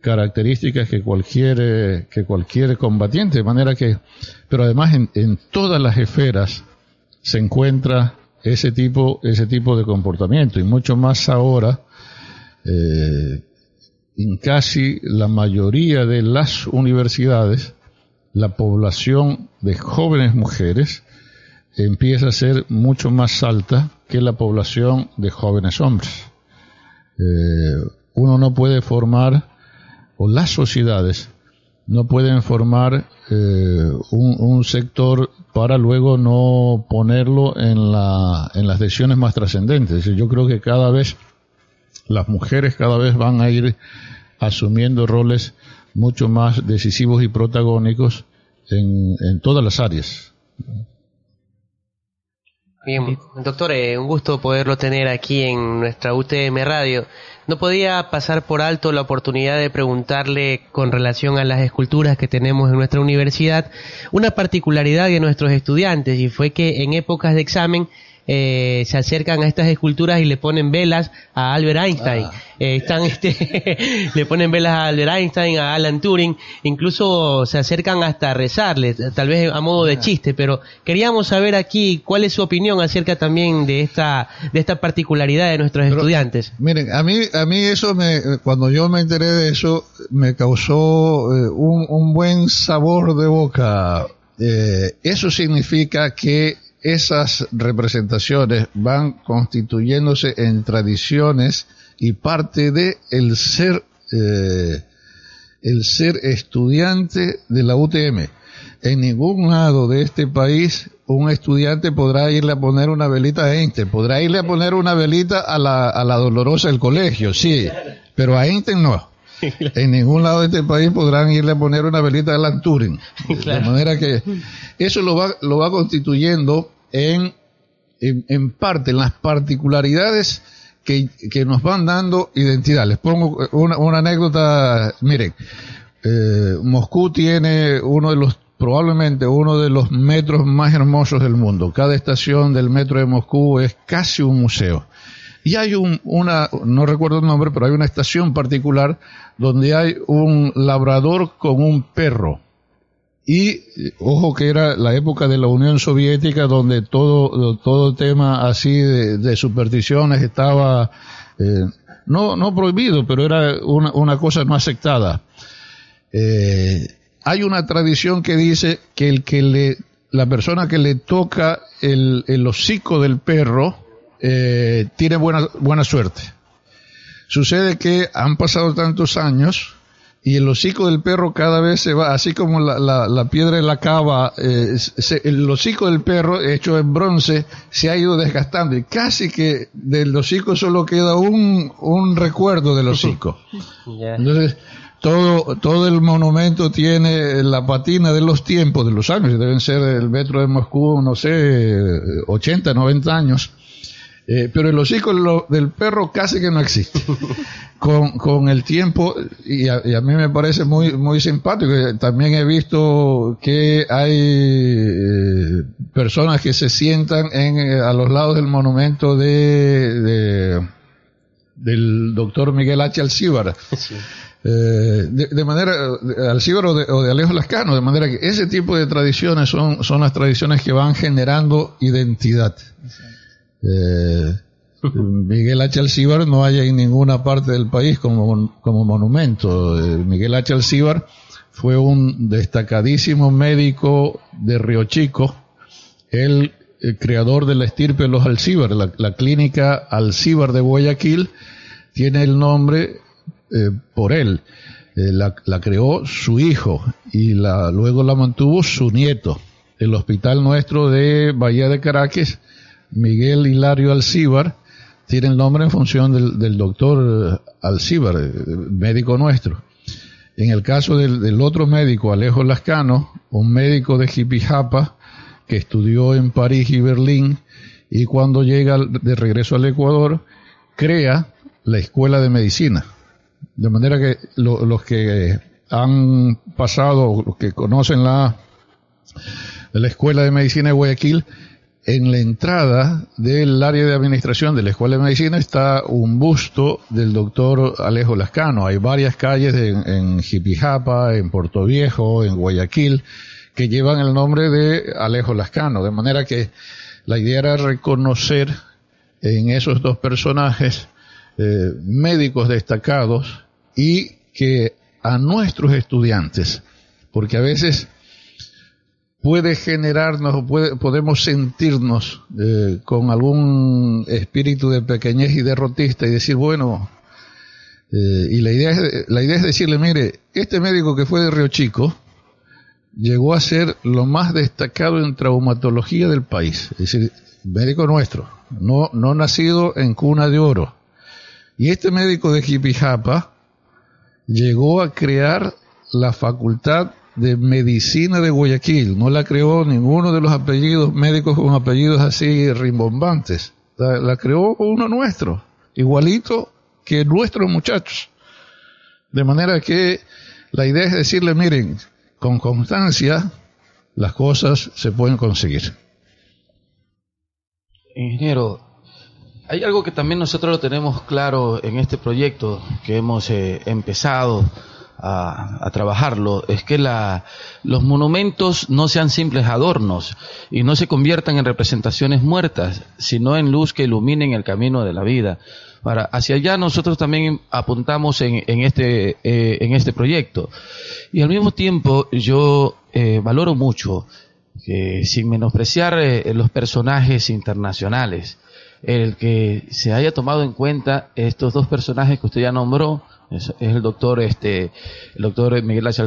características que cualquier, eh, que cualquier combatiente, de manera que, pero además en, todas las esferas se encuentra ese tipo, ese tipo de comportamiento y mucho más ahora, eh, en casi la mayoría de las universidades, la población de jóvenes mujeres empieza a ser mucho más alta que la población de jóvenes hombres. Eh, uno no puede formar o las sociedades no pueden formar eh, un, sector para luego no ponerlo en, la, en las decisiones más trascendentes. Yo creo que cada vez las mujeres cada vez van a ir asumiendo roles mucho más decisivos y protagónicos en, en todas las áreas. Bien, doctor, un gusto poderlo tener aquí en nuestra UTM Radio. No podía pasar por alto la oportunidad de preguntarle con relación a las esculturas que tenemos en nuestra universidad una particularidad de nuestros estudiantes y fue que en épocas de examen eh, se acercan a estas esculturas y le ponen velas a Albert Einstein. Ah. Eh, están, [laughs] este, le ponen velas a Albert Einstein, a Alan Turing, incluso se acercan hasta rezarle, tal vez a modo de ah. chiste, pero queríamos saber aquí cuál es su opinión acerca también de esta, de esta particularidad de nuestros estudiantes. Miren, a mí, a mí eso me, cuando yo me enteré de eso, me causó eh, un, un, buen sabor de boca. eso significa que esas representaciones van constituyéndose en tradiciones y parte de el ser eh, el ser estudiante de la UTM. En ningún lado de este país un estudiante podrá irle a poner una velita a Einstein, podrá irle a poner una velita a la, a la dolorosa del colegio, sí, pero a Einstein no. [laughs] En ningún lado de este país podrán irle a poner una velita a Alan Turing. [laughs] De manera que eso lo va, lo va constituyendo en, en, parte, en las particularidades que, que, nos van dando identidad. Les pongo una, una anécdota, miren, eh, Moscú tiene uno de los probablemente uno de los metros más hermosos del mundo. Cada estación del metro de Moscú es casi un museo. Y hay un, una, no recuerdo el nombre, pero hay una estación particular donde hay un labrador con un perro. Y ojo que era la época de la Unión Soviética donde todo, todo tema así de, supersticiones estaba, eh, no, no prohibido, pero era una, una cosa no aceptada. Eh, hay una tradición que dice que el que le, la persona que le toca el, el hocico del perro, eh, tiene buena, buena suerte. Sucede que han pasado tantos años y el hocico del perro cada vez se va, así como la, la, la piedra de la cava, eh, se- el hocico del perro hecho en bronce se ha ido desgastando y casi que del hocico solo queda un, un recuerdo del hocico. [laughs] Entonces, todo, todo el monumento tiene la patina de los tiempos, de los años, deben ser el metro de Moscú, no sé, 80, 90 años. Eh, pero el hocico lo- del perro casi que no existe. [laughs] Con, con el tiempo, y a, y a mí me parece muy, muy simpático, eh, también he visto que hay eh, personas que se sientan en, eh, a los lados del monumento de, de- del doctor Miguel H. Alcíbar. Eh, de, de manera, de Alcíbar o de, o de Alejo Lascano, de manera que ese tipo de tradiciones son, son las tradiciones que van generando identidad. Eh, Miguel H. Alcíbar no hay en ninguna parte del país como, como monumento. Eh, Miguel H. Alcíbar fue un destacadísimo médico de Río Chico, el, eh, creador de la estirpe de los Alcíbar. La, clínica Alcíbar de Guayaquil tiene el nombre eh, por él. La, la creó su hijo y la, luego la mantuvo su nieto. El hospital nuestro de Bahía de Caracas, Miguel Hilario Alcíbar, tiene el nombre en función del, doctor Alcíbar, eh, médico nuestro. En el caso del, otro médico, Alejo Lascano, un médico de Jipijapa que estudió en París y Berlín y cuando llega de regreso al Ecuador, crea la escuela de medicina. De manera que lo- los que han pasado, los que conocen la, la escuela de medicina de Guayaquil, en la entrada del área de administración de la Escuela de Medicina está un busto del doctor Alejo Lascano. Hay varias calles en, en Jipijapa, en Puerto Viejo, en Guayaquil, que llevan el nombre de Alejo Lascano. De manera que la idea era reconocer en esos dos personajes eh, médicos destacados y que a nuestros estudiantes, porque a veces puede generarnos puede, podemos sentirnos eh, con algún espíritu de pequeñez y derrotista y decir, bueno, eh, y la idea, es, la idea es decirle, mire, este médico que fue de Río Chico llegó a ser lo más destacado en traumatología del país, es decir, médico nuestro, no, no nacido en cuna de oro. Y este médico de Jipijapa llegó a crear la facultad de medicina de Guayaquil. No la creó ninguno de los apellidos médicos con apellidos así rimbombantes. La, creó uno nuestro, igualito que nuestros muchachos. De manera que la idea es decirle, miren, con constancia las cosas se pueden conseguir. Ingeniero, hay algo que también nosotros lo tenemos claro en este proyecto que hemos eh, empezado a, trabajarlo, es que la, los monumentos no sean simples adornos y no se conviertan en representaciones muertas, sino en luz que iluminen el camino de la vida. Para, hacia allá nosotros también apuntamos en, en este, eh, en este proyecto. Y al mismo tiempo yo eh, valoro mucho que sin menospreciar eh, los personajes internacionales, el que se haya tomado en cuenta estos dos personajes que usted ya nombró, es, el doctor este, el doctor Miguel H.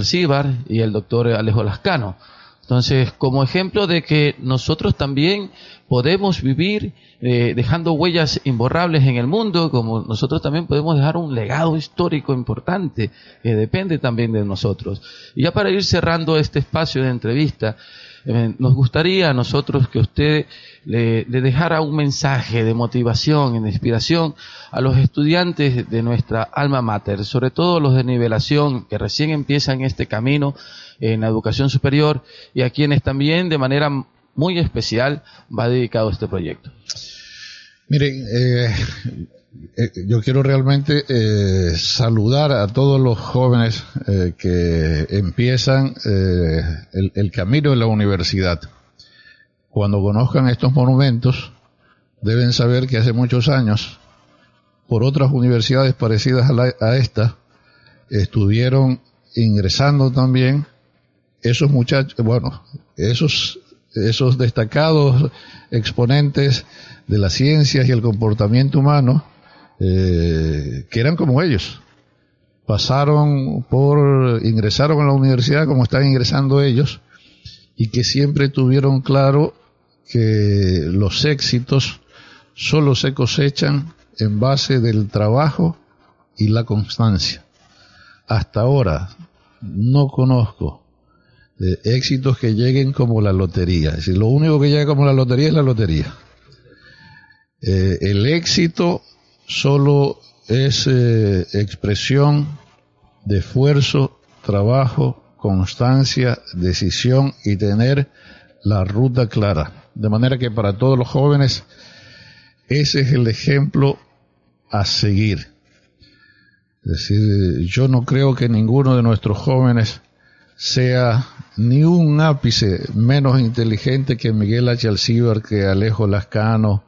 Y el doctor Alejo Lascano. Entonces, como ejemplo de que nosotros también podemos vivir eh, dejando huellas imborrables en el mundo, como nosotros también podemos dejar un legado histórico importante que depende también de nosotros. Y ya para ir cerrando este espacio de entrevista, eh, nos gustaría a nosotros que usted le, dejara un mensaje de motivación de inspiración a los estudiantes de nuestra alma mater, sobre todo los de nivelación que recién empiezan este camino en la educación superior y a quienes también de manera muy especial va dedicado este proyecto. Miren, eh, yo quiero realmente eh, saludar a todos los jóvenes eh, que empiezan eh, el, camino de la universidad. Cuando conozcan estos monumentos, deben saber que hace muchos años, por otras universidades parecidas a, la, a esta, estuvieron ingresando también esos muchachos, bueno, esos, esos destacados exponentes de las ciencias y el comportamiento humano, eh, que eran como ellos. pasaron por, ingresaron a la universidad como están ingresando ellos y que siempre tuvieron claro que los éxitos solo se cosechan en base del trabajo y la constancia. Hasta ahora no conozco eh, éxitos que lleguen como la lotería. Es decir, lo único que llega como la lotería es la lotería. Eh, el éxito solo es eh, expresión de esfuerzo, trabajo, constancia, decisión y tener la ruta clara. De manera que para todos los jóvenes ese es el ejemplo a seguir. Es decir, yo no creo que ninguno de nuestros jóvenes sea ni un ápice menos inteligente que Miguel H. Alcíbar, que Alejo Lascano,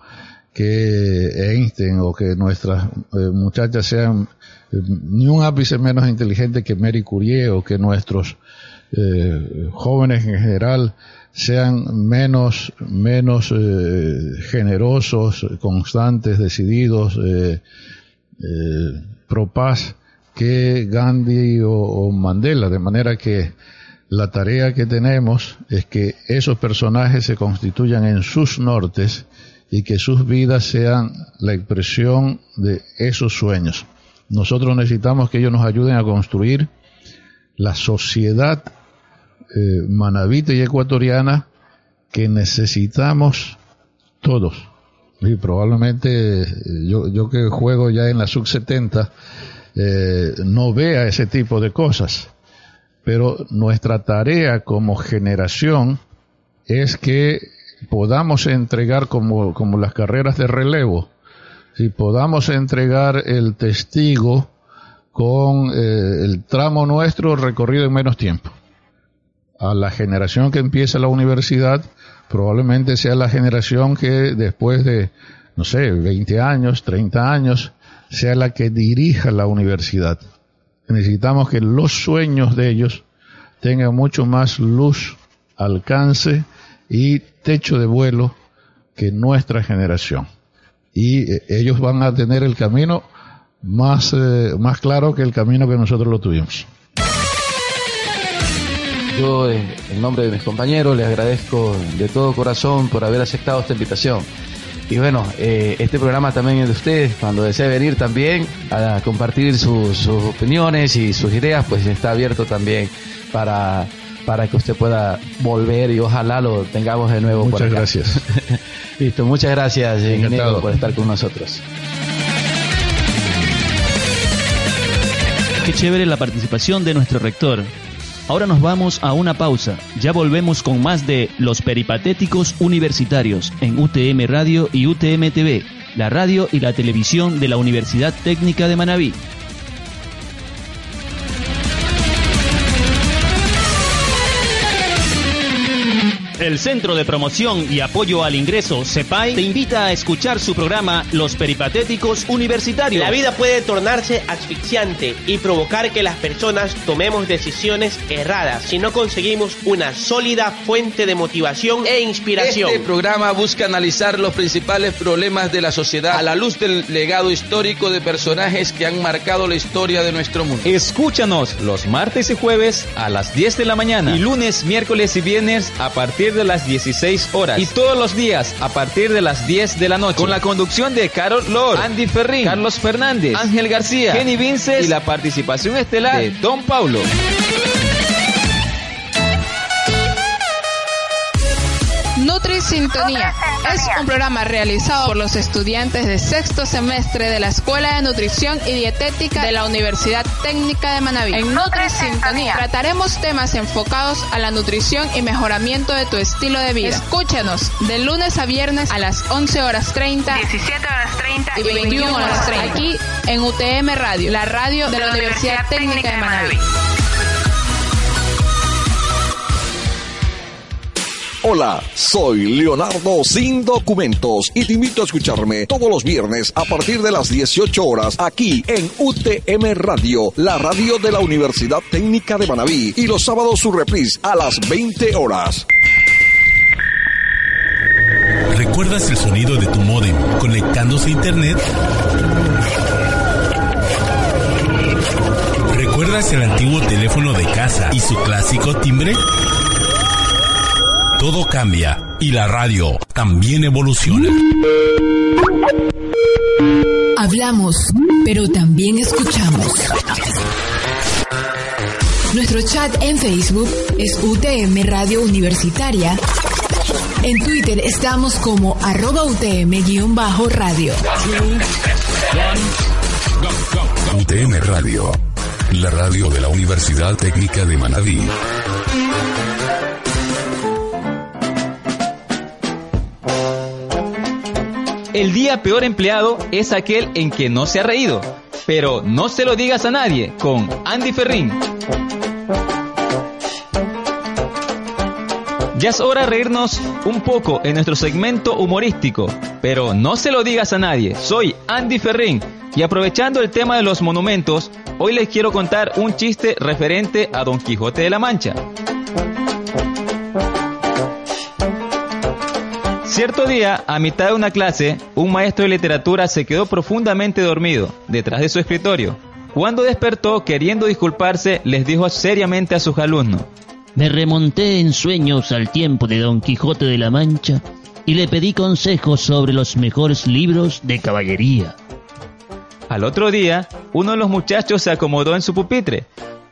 que Einstein o que nuestras eh, muchachas sean eh, ni un ápice menos inteligente que Mary Curie o que nuestros eh, jóvenes en general sean menos menos generosos, constantes, decididos, pro paz que Gandhi o Mandela, de manera que la tarea que tenemos es que esos personajes se constituyan en sus nortes y que sus vidas sean la expresión de esos sueños. Nosotros necesitamos que ellos nos ayuden a construir la sociedad eh, y ecuatoriana que necesitamos todos. Y probablemente eh, yo, yo que juego ya en la sub 70 eh, no vea ese tipo de cosas pero nuestra tarea como generación es que podamos entregar como, como las carreras de relevo, si podamos entregar el testigo con eh, el tramo nuestro recorrido en menos tiempo. A la generación que empieza la universidad, probablemente sea la generación que después de, no sé, 20 años, 30 años, sea la que dirija la universidad. Necesitamos que los sueños de ellos tengan mucho más luz, alcance y techo de vuelo que nuestra generación. Y eh, ellos van a tener el camino más, eh, más claro que el camino que nosotros lo tuvimos. Yo, en nombre de mis compañeros, les agradezco de todo corazón por haber aceptado esta invitación. Y bueno, eh, este programa también es de ustedes. Cuando desee venir también a compartir sus, opiniones y sus ideas, pues está abierto también para, para que usted pueda volver y ojalá lo tengamos de nuevo. Muchas gracias. [laughs] Listo, muchas gracias, ingeniero, por estar con nosotros. Qué chévere la participación de nuestro rector. Ahora nos vamos a una pausa. Ya volvemos con más de Los Peripatéticos Universitarios en UTM Radio y UTM TV, la radio y la televisión de la Universidad Técnica de Manabí. El Centro de Promoción y Apoyo al Ingreso, CEPAI, te invita a escuchar su programa Los Peripatéticos Universitarios. La vida puede tornarse asfixiante y provocar que las personas tomemos decisiones erradas si no conseguimos una sólida fuente de motivación e inspiración. Este programa busca analizar los principales problemas de la sociedad a la luz del legado histórico de personajes que han marcado la historia de nuestro mundo. Escúchanos los martes y jueves a las 10 de la mañana y lunes, miércoles y viernes a partir de las 16 horas y todos los días a partir de las 10 de la noche con la conducción de Carol Lord, Andy Ferrín, Carlos Fernández, Ángel García, Kenny Vinces y la participación estelar de Don Paulo. Sintonía es un programa realizado por los estudiantes de sexto semestre de la Escuela de Nutrición y Dietética de la Universidad Técnica de Manaví. En Nutri Sintonía trataremos temas enfocados a la nutrición y mejoramiento de tu estilo de vida. Escúchanos de lunes a viernes a las 11 horas 30, 17 horas 30 y 21 horas 30 aquí en UTM Radio, la radio de la Universidad Técnica de Manaví. Hola, soy Leonardo sin documentos y te invito a escucharme todos los viernes a partir de las 18 horas aquí en UTM Radio, la radio de la Universidad Técnica de Manabí y los sábados su reprise a las 20 horas. ¿Recuerdas el sonido de tu modem conectándose a internet? ¿Recuerdas el antiguo teléfono de casa y su clásico timbre? Todo cambia y la radio también evoluciona. Hablamos, pero también escuchamos. Nuestro chat en Facebook es UTM Radio Universitaria. En Twitter estamos como arroba UTM-radio. UTM Radio, la radio de la Universidad Técnica de Manabí. El día peor empleado es aquel en que no se ha reído. Pero no se lo digas a nadie con Andy Ferrín. Ya es hora de reírnos un poco en nuestro segmento humorístico, pero no se lo digas a nadie. Soy Andy Ferrín y aprovechando el tema de los monumentos, hoy les quiero contar un chiste referente a Don Quijote de la Mancha. Cierto día, a mitad de una clase, un maestro de literatura se quedó profundamente dormido detrás de su escritorio. Cuando despertó, queriendo disculparse, les dijo seriamente a sus alumnos, Me remonté en sueños al tiempo de Don Quijote de la Mancha y le pedí consejos sobre los mejores libros de caballería. Al otro día, uno de los muchachos se acomodó en su pupitre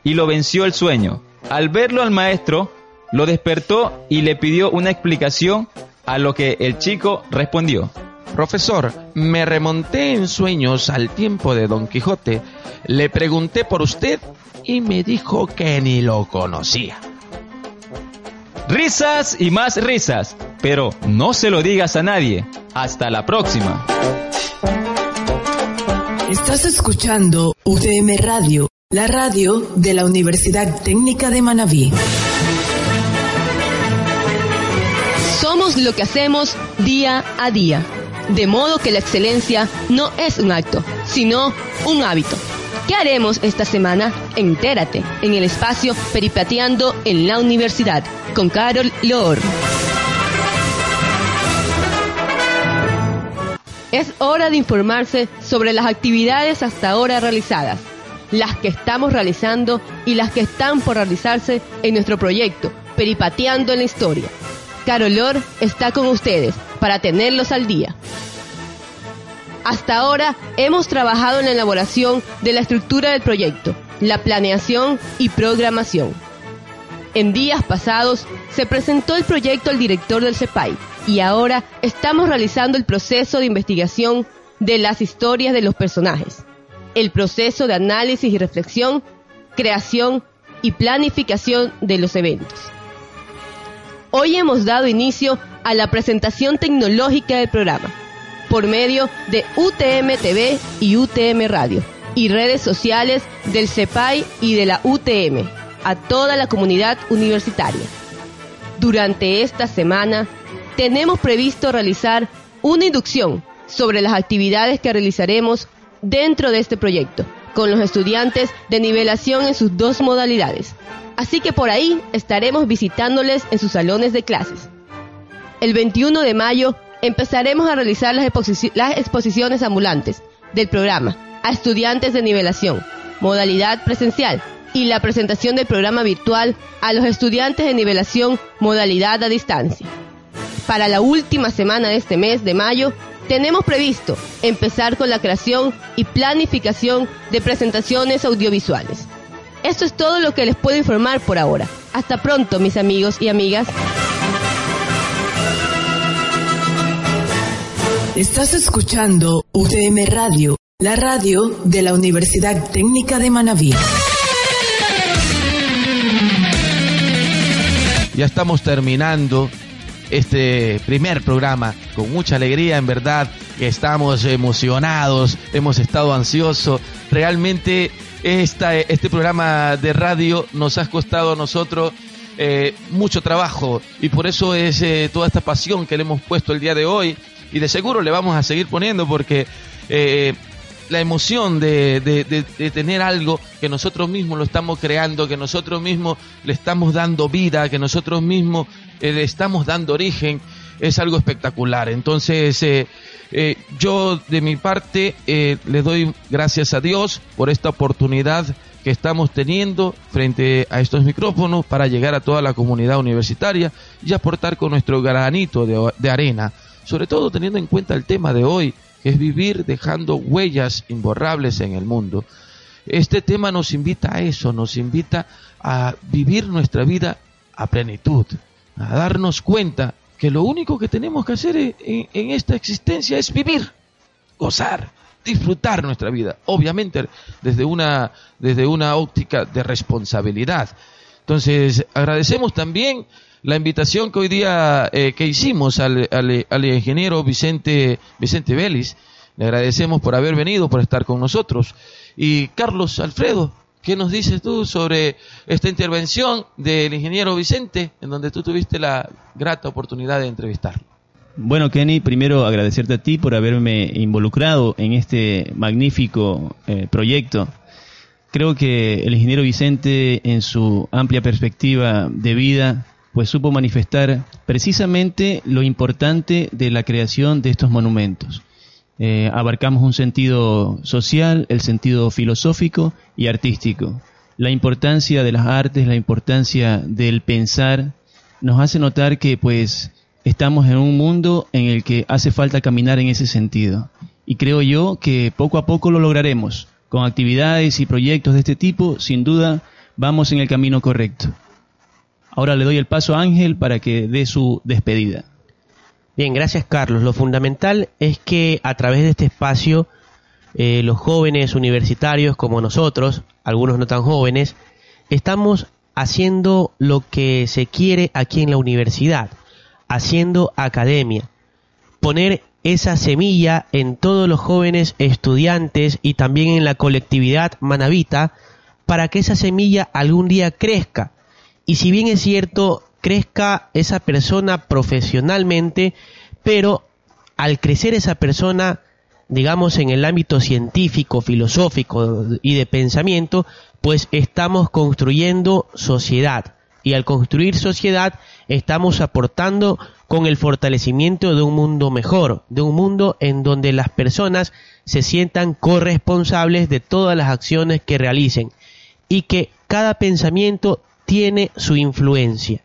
y lo venció el sueño. Al verlo al maestro, lo despertó y le pidió una explicación a lo que el chico respondió. Profesor, me remonté en sueños al tiempo de Don Quijote, le pregunté por usted y me dijo que ni lo conocía. Risas y más risas, pero no se lo digas a nadie. Hasta la próxima. Estás escuchando UTM Radio, la radio de la Universidad Técnica de Manabí. Somos lo que hacemos día a día. De modo que la excelencia no es un acto, sino un hábito. ¿Qué haremos esta semana? Entérate en el espacio Peripateando en la Universidad con Carol Lor. Es hora de informarse sobre las actividades hasta ahora realizadas, las que estamos realizando y las que están por realizarse en nuestro proyecto Peripateando en la Historia. Carolor está con ustedes para tenerlos al día. Hasta ahora hemos trabajado en la elaboración de la estructura del proyecto, la planeación y programación. En días pasados se presentó el proyecto al director del CEPAI y ahora estamos realizando el proceso de investigación de las historias de los personajes, el proceso de análisis y reflexión, creación y planificación de los eventos. Hoy hemos dado inicio a la presentación tecnológica del programa por medio de UTM TV y UTM Radio y redes sociales del CEPAI y de la UTM a toda la comunidad universitaria. Durante esta semana tenemos previsto realizar una inducción sobre las actividades que realizaremos dentro de este proyecto con los estudiantes de nivelación en sus dos modalidades. Así que por ahí estaremos visitándoles en sus salones de clases. El 21 de mayo empezaremos a realizar las, exposi las exposiciones ambulantes del programa a estudiantes de nivelación, modalidad presencial, y la presentación del programa virtual a los estudiantes de nivelación, modalidad a distancia. Para la última semana de este mes de mayo, tenemos previsto empezar con la creación y planificación de presentaciones audiovisuales. Esto es todo lo que les puedo informar por ahora. Hasta pronto, mis amigos y amigas. Estás escuchando UTM Radio, la radio de la Universidad Técnica de Manabí. Ya estamos terminando este primer programa con mucha alegría, en verdad, que estamos emocionados, hemos estado ansiosos. Realmente este programa de radio nos ha costado a nosotros eh, mucho trabajo. Y por eso es eh, toda esta pasión que le hemos puesto el día de hoy. Y de seguro le vamos a seguir poniendo porque eh, la emoción de, tener algo que nosotros mismos lo estamos creando, que nosotros mismos le estamos dando vida, que nosotros mismos eh, le estamos dando origen, es algo espectacular. Entonces, eh, eh, yo de mi parte eh, le doy gracias a Dios por esta oportunidad que estamos teniendo frente a estos micrófonos para llegar a toda la comunidad universitaria y aportar con nuestro granito de, de arena, sobre todo teniendo en cuenta el tema de hoy, que es vivir dejando huellas imborrables en el mundo. Este tema nos invita a eso, nos invita a vivir nuestra vida a plenitud, a darnos cuenta que lo único que tenemos que hacer en, en esta existencia es vivir, gozar, disfrutar nuestra vida, obviamente desde una, desde una óptica de responsabilidad. Entonces, agradecemos también la invitación que hoy día eh, que hicimos al, al, al, ingeniero Vicente, Vicente Vélez. Le agradecemos por haber venido, por estar con nosotros. Y Carlos Alfredo, ¿qué nos dices tú sobre esta intervención del ingeniero Vicente, en donde tú tuviste la grata oportunidad de entrevistarlo? Bueno, Kenny, primero agradecerte a ti por haberme involucrado en este magnífico eh, proyecto. Creo que el ingeniero Vicente, en su amplia perspectiva de vida, pues supo manifestar precisamente lo importante de la creación de estos monumentos. Eh, abarcamos un sentido social, el sentido filosófico y artístico. La importancia de las artes, la importancia del pensar, nos hace notar que pues estamos en un mundo en el que hace falta caminar en ese sentido. Y creo yo que poco a poco lo lograremos. Con actividades y proyectos de este tipo, sin duda, vamos en el camino correcto. Ahora le doy el paso a Ángel para que dé su despedida. Bien, gracias Carlos. Lo fundamental es que a través de este espacio eh, los jóvenes universitarios como nosotros, algunos no tan jóvenes, estamos haciendo lo que se quiere aquí en la universidad, haciendo academia, poner esa semilla en todos los jóvenes estudiantes y también en la colectividad manavita para que esa semilla algún día crezca. Y si bien es cierto, crezca esa persona profesionalmente, pero al crecer esa persona, digamos, en el ámbito científico, filosófico y de pensamiento, pues estamos construyendo sociedad. Y al construir sociedad estamos aportando con el fortalecimiento de un mundo mejor, de un mundo en donde las personas se sientan corresponsables de todas las acciones que realicen y que cada pensamiento tiene su influencia.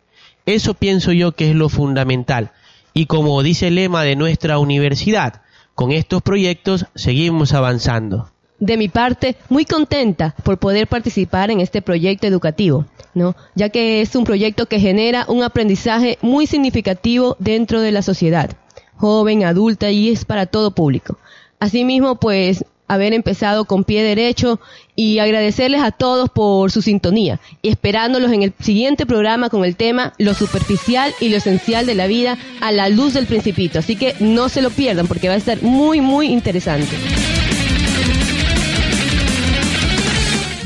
Eso pienso yo que es lo fundamental. Y como dice el lema de nuestra universidad, con estos proyectos seguimos avanzando. De mi parte, muy contenta por poder participar en este proyecto educativo, ¿no? Ya que es un proyecto que genera un aprendizaje muy significativo dentro de la sociedad, joven, adulta y es para todo público. Asimismo, pues haber empezado con pie derecho y agradecerles a todos por su sintonía y esperándolos en el siguiente programa con el tema lo superficial y lo esencial de la vida a la luz del principito. Así que no se lo pierdan porque va a estar muy, muy interesante.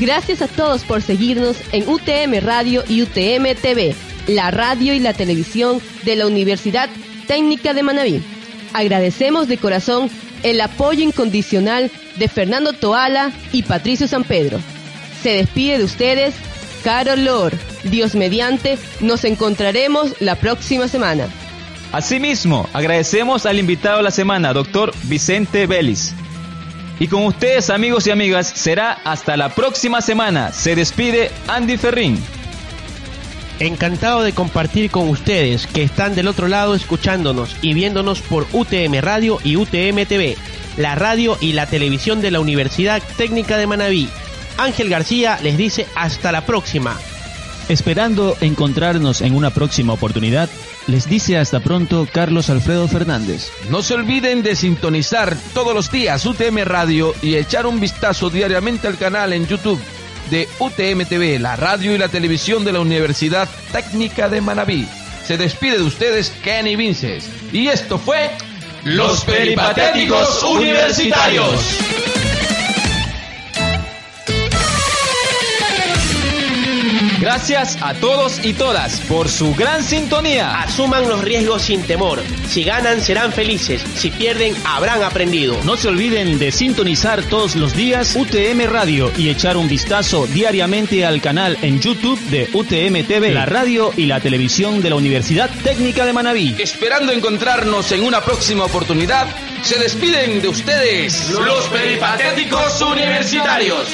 Gracias a todos por seguirnos en UTM Radio y UTM TV, la radio y la televisión de la Universidad Técnica de Manabí. Agradecemos de corazón el apoyo incondicional de Fernando Toala y Patricio San Pedro. Se despide de ustedes Carol Lor. Dios mediante, nos encontraremos la próxima semana. Asimismo, agradecemos al invitado de la semana, doctor Vicente Vélez. Y con ustedes, amigos y amigas, será hasta la próxima semana. Se despide Andy Ferrín. Encantado de compartir con ustedes que están del otro lado escuchándonos y viéndonos por UTM Radio y UTM TV, la radio y la televisión de la Universidad Técnica de Manabí. Ángel García les dice hasta la próxima. Esperando encontrarnos en una próxima oportunidad, les dice hasta pronto Carlos Alfredo Fernández. No se olviden de sintonizar todos los días UTM Radio y echar un vistazo diariamente al canal en YouTube de UTM TV, la radio y la televisión de la Universidad Técnica de Manabí. Se despide de ustedes Kenny Vinces. Y esto fue Los Peripatéticos Universitarios. Gracias a todos y todas por su gran sintonía. Asuman los riesgos sin temor. Si ganan serán felices, si pierden habrán aprendido. No se olviden de sintonizar todos los días UTM Radio y echar un vistazo diariamente al canal en YouTube de UTM TV, la radio y la televisión de la Universidad Técnica de Manabí. Esperando encontrarnos en una próxima oportunidad, se despiden de ustedes los peripatéticos universitarios.